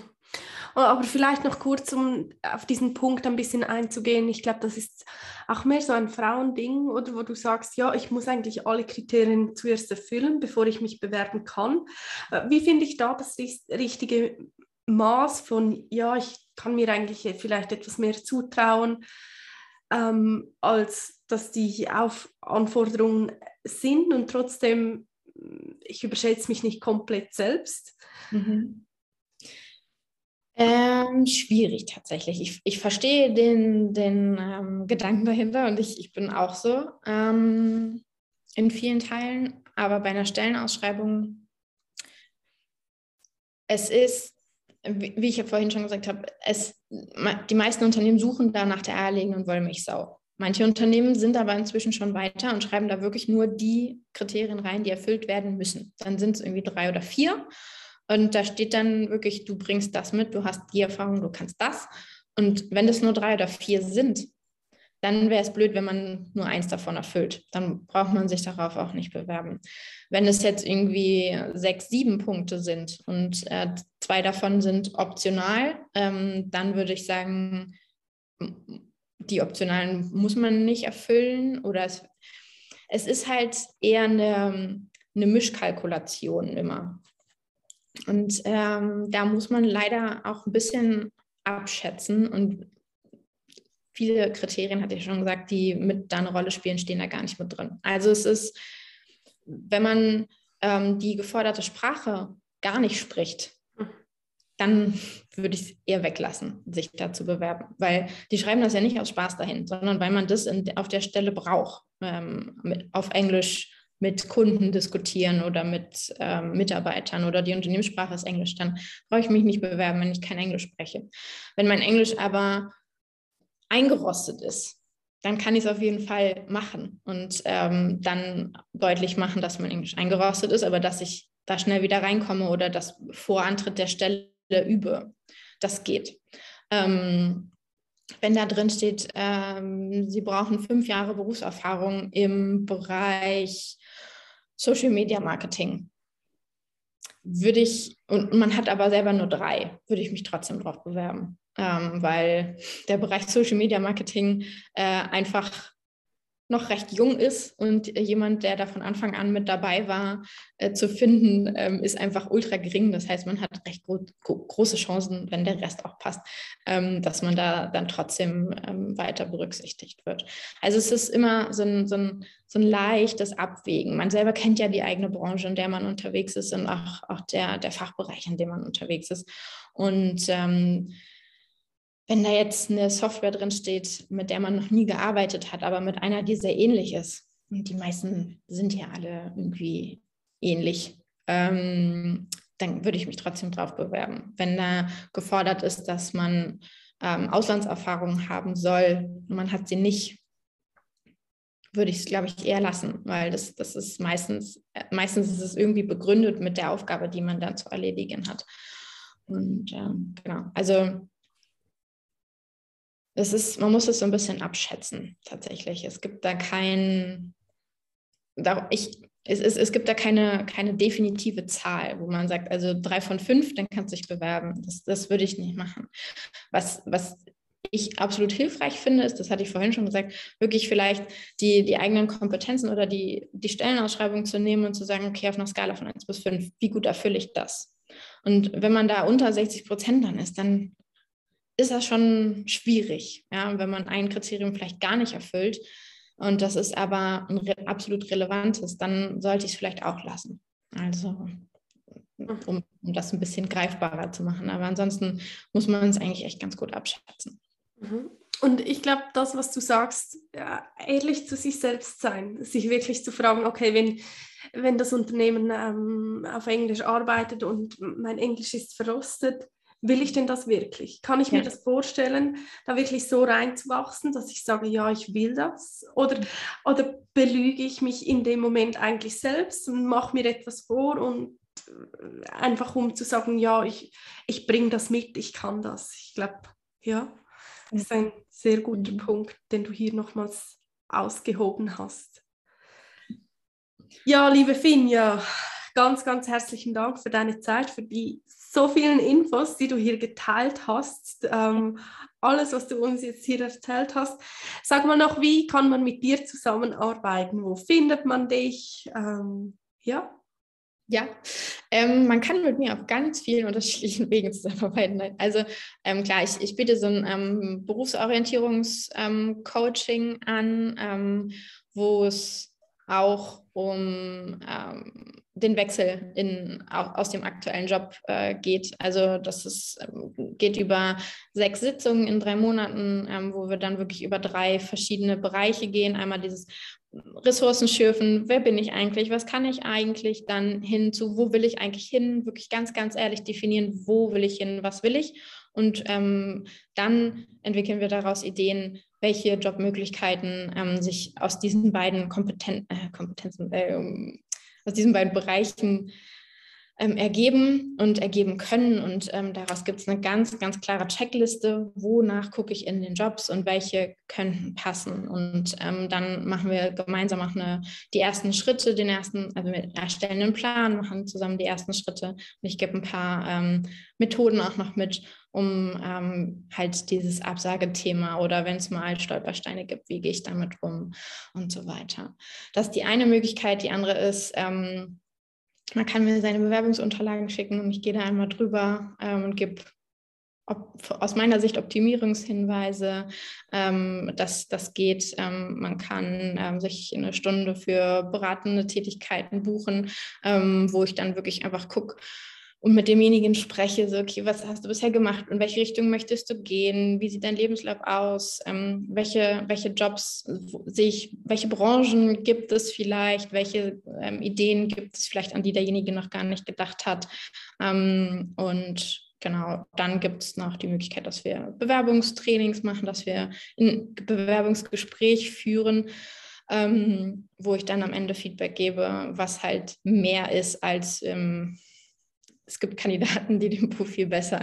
Aber vielleicht noch kurz, um auf diesen Punkt ein bisschen einzugehen. Ich glaube, das ist auch mehr so ein Frauending, oder wo du sagst, ja, ich muss eigentlich alle Kriterien zuerst erfüllen, bevor ich mich bewerben kann. Äh, wie finde ich da das richtige Maß von, ja, ich kann mir eigentlich vielleicht etwas mehr zutrauen, ähm, als dass die Auf Anforderungen sind und trotzdem, ich überschätze mich nicht komplett selbst. Mhm. Ähm, schwierig tatsächlich. Ich, ich verstehe den, den ähm, Gedanken dahinter und ich, ich bin auch so ähm, in vielen Teilen, aber bei einer Stellenausschreibung, es ist wie ich ja vorhin schon gesagt habe, es, die meisten Unternehmen suchen da nach der eierlegenden Wollmilchsau. Manche Unternehmen sind aber inzwischen schon weiter und schreiben da wirklich nur die Kriterien rein, die erfüllt werden müssen. Dann sind es irgendwie drei oder vier. Und da steht dann wirklich, du bringst das mit, du hast die Erfahrung, du kannst das. Und wenn es nur drei oder vier sind, dann wäre es blöd, wenn man nur eins davon erfüllt. Dann braucht man sich darauf auch nicht bewerben. Wenn es jetzt irgendwie sechs, sieben Punkte sind und äh, zwei davon sind optional, ähm, dann würde ich sagen, die optionalen muss man nicht erfüllen oder es, es ist halt eher eine, eine Mischkalkulation immer. Und ähm, da muss man leider auch ein bisschen abschätzen und viele Kriterien, hatte ich schon gesagt, die mit da eine Rolle spielen, stehen da gar nicht mit drin. Also es ist, wenn man ähm, die geforderte Sprache gar nicht spricht, dann würde ich es eher weglassen, sich da zu bewerben. Weil die schreiben das ja nicht aus Spaß dahin, sondern weil man das in, auf der Stelle braucht, ähm, mit, auf Englisch mit Kunden diskutieren oder mit ähm, Mitarbeitern oder die Unternehmenssprache ist Englisch, dann brauche ich mich nicht bewerben, wenn ich kein Englisch spreche. Wenn mein Englisch aber eingerostet ist, dann kann ich es auf jeden Fall machen und ähm, dann deutlich machen, dass mein Englisch eingerostet ist, aber dass ich da schnell wieder reinkomme oder das vor Antritt der Stelle übe. Das geht. Ähm, wenn da drin steht, ähm, Sie brauchen fünf Jahre Berufserfahrung im Bereich Social Media Marketing, würde ich, und man hat aber selber nur drei, würde ich mich trotzdem drauf bewerben ähm, weil der Bereich Social Media Marketing äh, einfach noch recht jung ist und jemand, der da von Anfang an mit dabei war, äh, zu finden, ähm, ist einfach ultra gering. Das heißt, man hat recht gro große Chancen, wenn der Rest auch passt, ähm, dass man da dann trotzdem ähm, weiter berücksichtigt wird. Also es ist immer so ein, so, ein, so ein leichtes Abwägen. Man selber kennt ja die eigene Branche, in der man unterwegs ist und auch, auch der, der Fachbereich, in dem man unterwegs ist. Und ähm, wenn da jetzt eine Software drin steht, mit der man noch nie gearbeitet hat, aber mit einer, die sehr ähnlich ist, und die meisten sind ja alle irgendwie ähnlich, ähm, dann würde ich mich trotzdem drauf bewerben. Wenn da gefordert ist, dass man ähm, Auslandserfahrung haben soll und man hat sie nicht, würde ich es, glaube ich, eher lassen, weil das, das ist meistens, äh, meistens ist es irgendwie begründet mit der Aufgabe, die man dann zu erledigen hat. Und ähm, genau, also es ist, man muss es so ein bisschen abschätzen, tatsächlich. Es gibt da kein, ich, es, es, es gibt da keine, keine definitive Zahl, wo man sagt, also drei von fünf, dann kannst du dich bewerben. Das, das würde ich nicht machen. Was, was ich absolut hilfreich finde, ist, das hatte ich vorhin schon gesagt, wirklich vielleicht die, die eigenen Kompetenzen oder die, die Stellenausschreibung zu nehmen und zu sagen, okay, auf einer Skala von 1 bis 5, wie gut erfülle ich das? Und wenn man da unter 60 Prozent dann ist, dann ist das schon schwierig, ja, wenn man ein Kriterium vielleicht gar nicht erfüllt und das ist aber ein re absolut relevantes, dann sollte ich es vielleicht auch lassen. Also um, um, das ein bisschen greifbarer zu machen. Aber ansonsten muss man es eigentlich echt ganz gut abschätzen. Mhm. Und ich glaube, das, was du sagst, ja, ehrlich zu sich selbst sein, sich wirklich zu fragen, okay, wenn, wenn das Unternehmen ähm, auf Englisch arbeitet und mein Englisch ist verrostet, will ich denn das wirklich? Kann ich ja. mir das vorstellen, da wirklich so reinzuwachsen, dass ich sage, ja, ich will das? Oder, oder belüge ich mich in dem Moment eigentlich selbst und mache mir etwas vor und äh, einfach um zu sagen, ja, ich, ich bringe das mit, ich kann das. Ich glaube, ja, das ist ein sehr guter mhm. Punkt, den du hier nochmals ausgehoben hast. Ja, liebe Finja, ganz, ganz herzlichen Dank für deine Zeit, für die so vielen Infos, die du hier geteilt hast. Ähm, alles, was du uns jetzt hier erzählt hast. Sag mal noch, wie kann man mit dir zusammenarbeiten? Wo findet man dich? Ähm, ja. Ja, ähm, man kann mit mir auf ganz vielen unterschiedlichen *laughs* Wegen zusammenarbeiten. Also ähm, klar, ich, ich biete so ein ähm, Berufsorientierungscoaching ähm, an, ähm, wo es auch um ähm, den Wechsel in, aus dem aktuellen Job äh, geht. Also das ist, ähm, geht über sechs Sitzungen in drei Monaten, ähm, wo wir dann wirklich über drei verschiedene Bereiche gehen. Einmal dieses Ressourcen schürfen, wer bin ich eigentlich, was kann ich eigentlich, dann hin zu, wo will ich eigentlich hin, wirklich ganz, ganz ehrlich definieren, wo will ich hin, was will ich. Und ähm, dann entwickeln wir daraus Ideen, welche Jobmöglichkeiten ähm, sich aus diesen beiden Kompeten äh, Kompetenzen, äh, aus diesen beiden Bereichen ähm, ergeben und ergeben können. Und ähm, daraus gibt es eine ganz, ganz klare Checkliste, wonach gucke ich in den Jobs und welche könnten passen. Und ähm, dann machen wir gemeinsam auch eine, die ersten Schritte, den ersten, also wir erstellen einen Plan, machen zusammen die ersten Schritte. Und ich gebe ein paar ähm, Methoden auch noch mit, um ähm, halt dieses Absagethema oder wenn es mal Stolpersteine gibt, wie gehe ich damit um und so weiter. Das ist die eine Möglichkeit. Die andere ist, ähm, man kann mir seine Bewerbungsunterlagen schicken und ich gehe da einmal drüber ähm, und gebe aus meiner Sicht Optimierungshinweise. Ähm, das, das geht. Ähm, man kann ähm, sich eine Stunde für beratende Tätigkeiten buchen, ähm, wo ich dann wirklich einfach gucke, und mit demjenigen spreche, so, okay, was hast du bisher gemacht? In welche Richtung möchtest du gehen? Wie sieht dein Lebenslauf aus? Ähm, welche, welche Jobs sehe ich? Welche Branchen gibt es vielleicht? Welche ähm, Ideen gibt es vielleicht, an die derjenige noch gar nicht gedacht hat? Ähm, und genau, dann gibt es noch die Möglichkeit, dass wir Bewerbungstrainings machen, dass wir ein Bewerbungsgespräch führen. Ähm, wo ich dann am Ende Feedback gebe, was halt mehr ist als ähm, es gibt Kandidaten, die dem Profil besser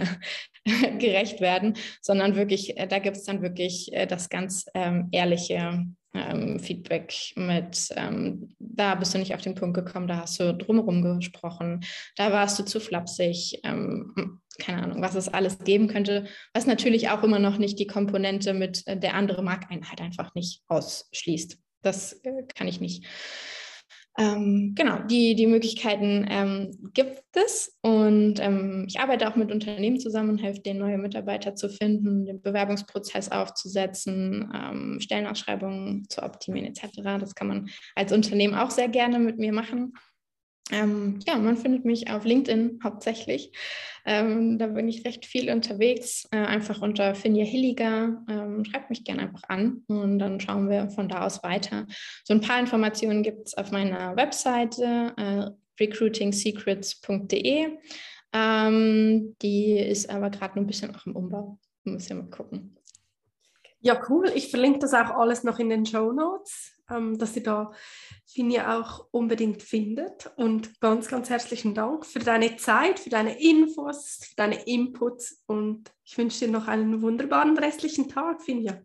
*laughs* gerecht werden, sondern wirklich, äh, da gibt es dann wirklich äh, das ganz ähm, ehrliche ähm, Feedback mit, ähm, da bist du nicht auf den Punkt gekommen, da hast du drumherum gesprochen, da warst du zu flapsig, ähm, keine Ahnung, was es alles geben könnte, was natürlich auch immer noch nicht die Komponente mit, äh, der andere mag einen halt einfach nicht ausschließt. das äh, kann ich nicht. Ähm, genau, die, die Möglichkeiten ähm, gibt es und ähm, ich arbeite auch mit Unternehmen zusammen und helfe denen, neue Mitarbeiter zu finden, den Bewerbungsprozess aufzusetzen, ähm, Stellenausschreibungen zu optimieren etc. Das kann man als Unternehmen auch sehr gerne mit mir machen. Ähm, ja, man findet mich auf LinkedIn hauptsächlich. Ähm, da bin ich recht viel unterwegs, äh, einfach unter Finja Hilliger. Ähm, schreibt mich gerne einfach an und dann schauen wir von da aus weiter. So ein paar Informationen gibt es auf meiner Webseite äh, recruitingsecrets.de. Ähm, die ist aber gerade noch ein bisschen auch im Umbau. Muss ja mal gucken. Ja, cool. Ich verlinke das auch alles noch in den Show Notes, ähm, dass ihr da Finja auch unbedingt findet. Und ganz, ganz herzlichen Dank für deine Zeit, für deine Infos, für deine Inputs und ich wünsche dir noch einen wunderbaren restlichen Tag, Finja.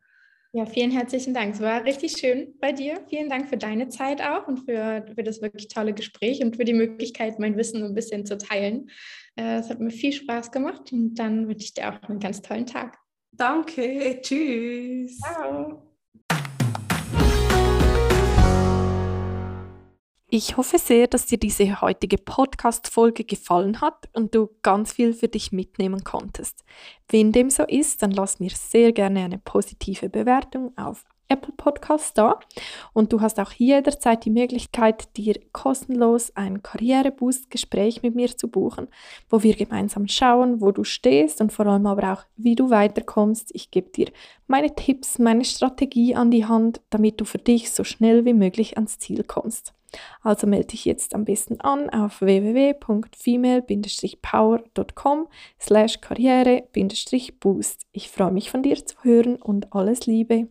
Ja, vielen herzlichen Dank. Es war richtig schön bei dir. Vielen Dank für deine Zeit auch und für, für das wirklich tolle Gespräch und für die Möglichkeit, mein Wissen ein bisschen zu teilen. Äh, es hat mir viel Spaß gemacht und dann wünsche ich dir auch einen ganz tollen Tag. Danke, tschüss. Ciao. Ich hoffe sehr, dass dir diese heutige Podcast-Folge gefallen hat und du ganz viel für dich mitnehmen konntest. Wenn dem so ist, dann lass mir sehr gerne eine positive Bewertung auf Apple Podcast da. Und du hast auch jederzeit die Möglichkeit, dir kostenlos ein Karriereboost-Gespräch mit mir zu buchen, wo wir gemeinsam schauen, wo du stehst und vor allem aber auch, wie du weiterkommst. Ich gebe dir meine Tipps, meine Strategie an die Hand, damit du für dich so schnell wie möglich ans Ziel kommst. Also melde dich jetzt am besten an auf www.female-power.com slash karriere-boost. Ich freue mich von dir zu hören und alles Liebe.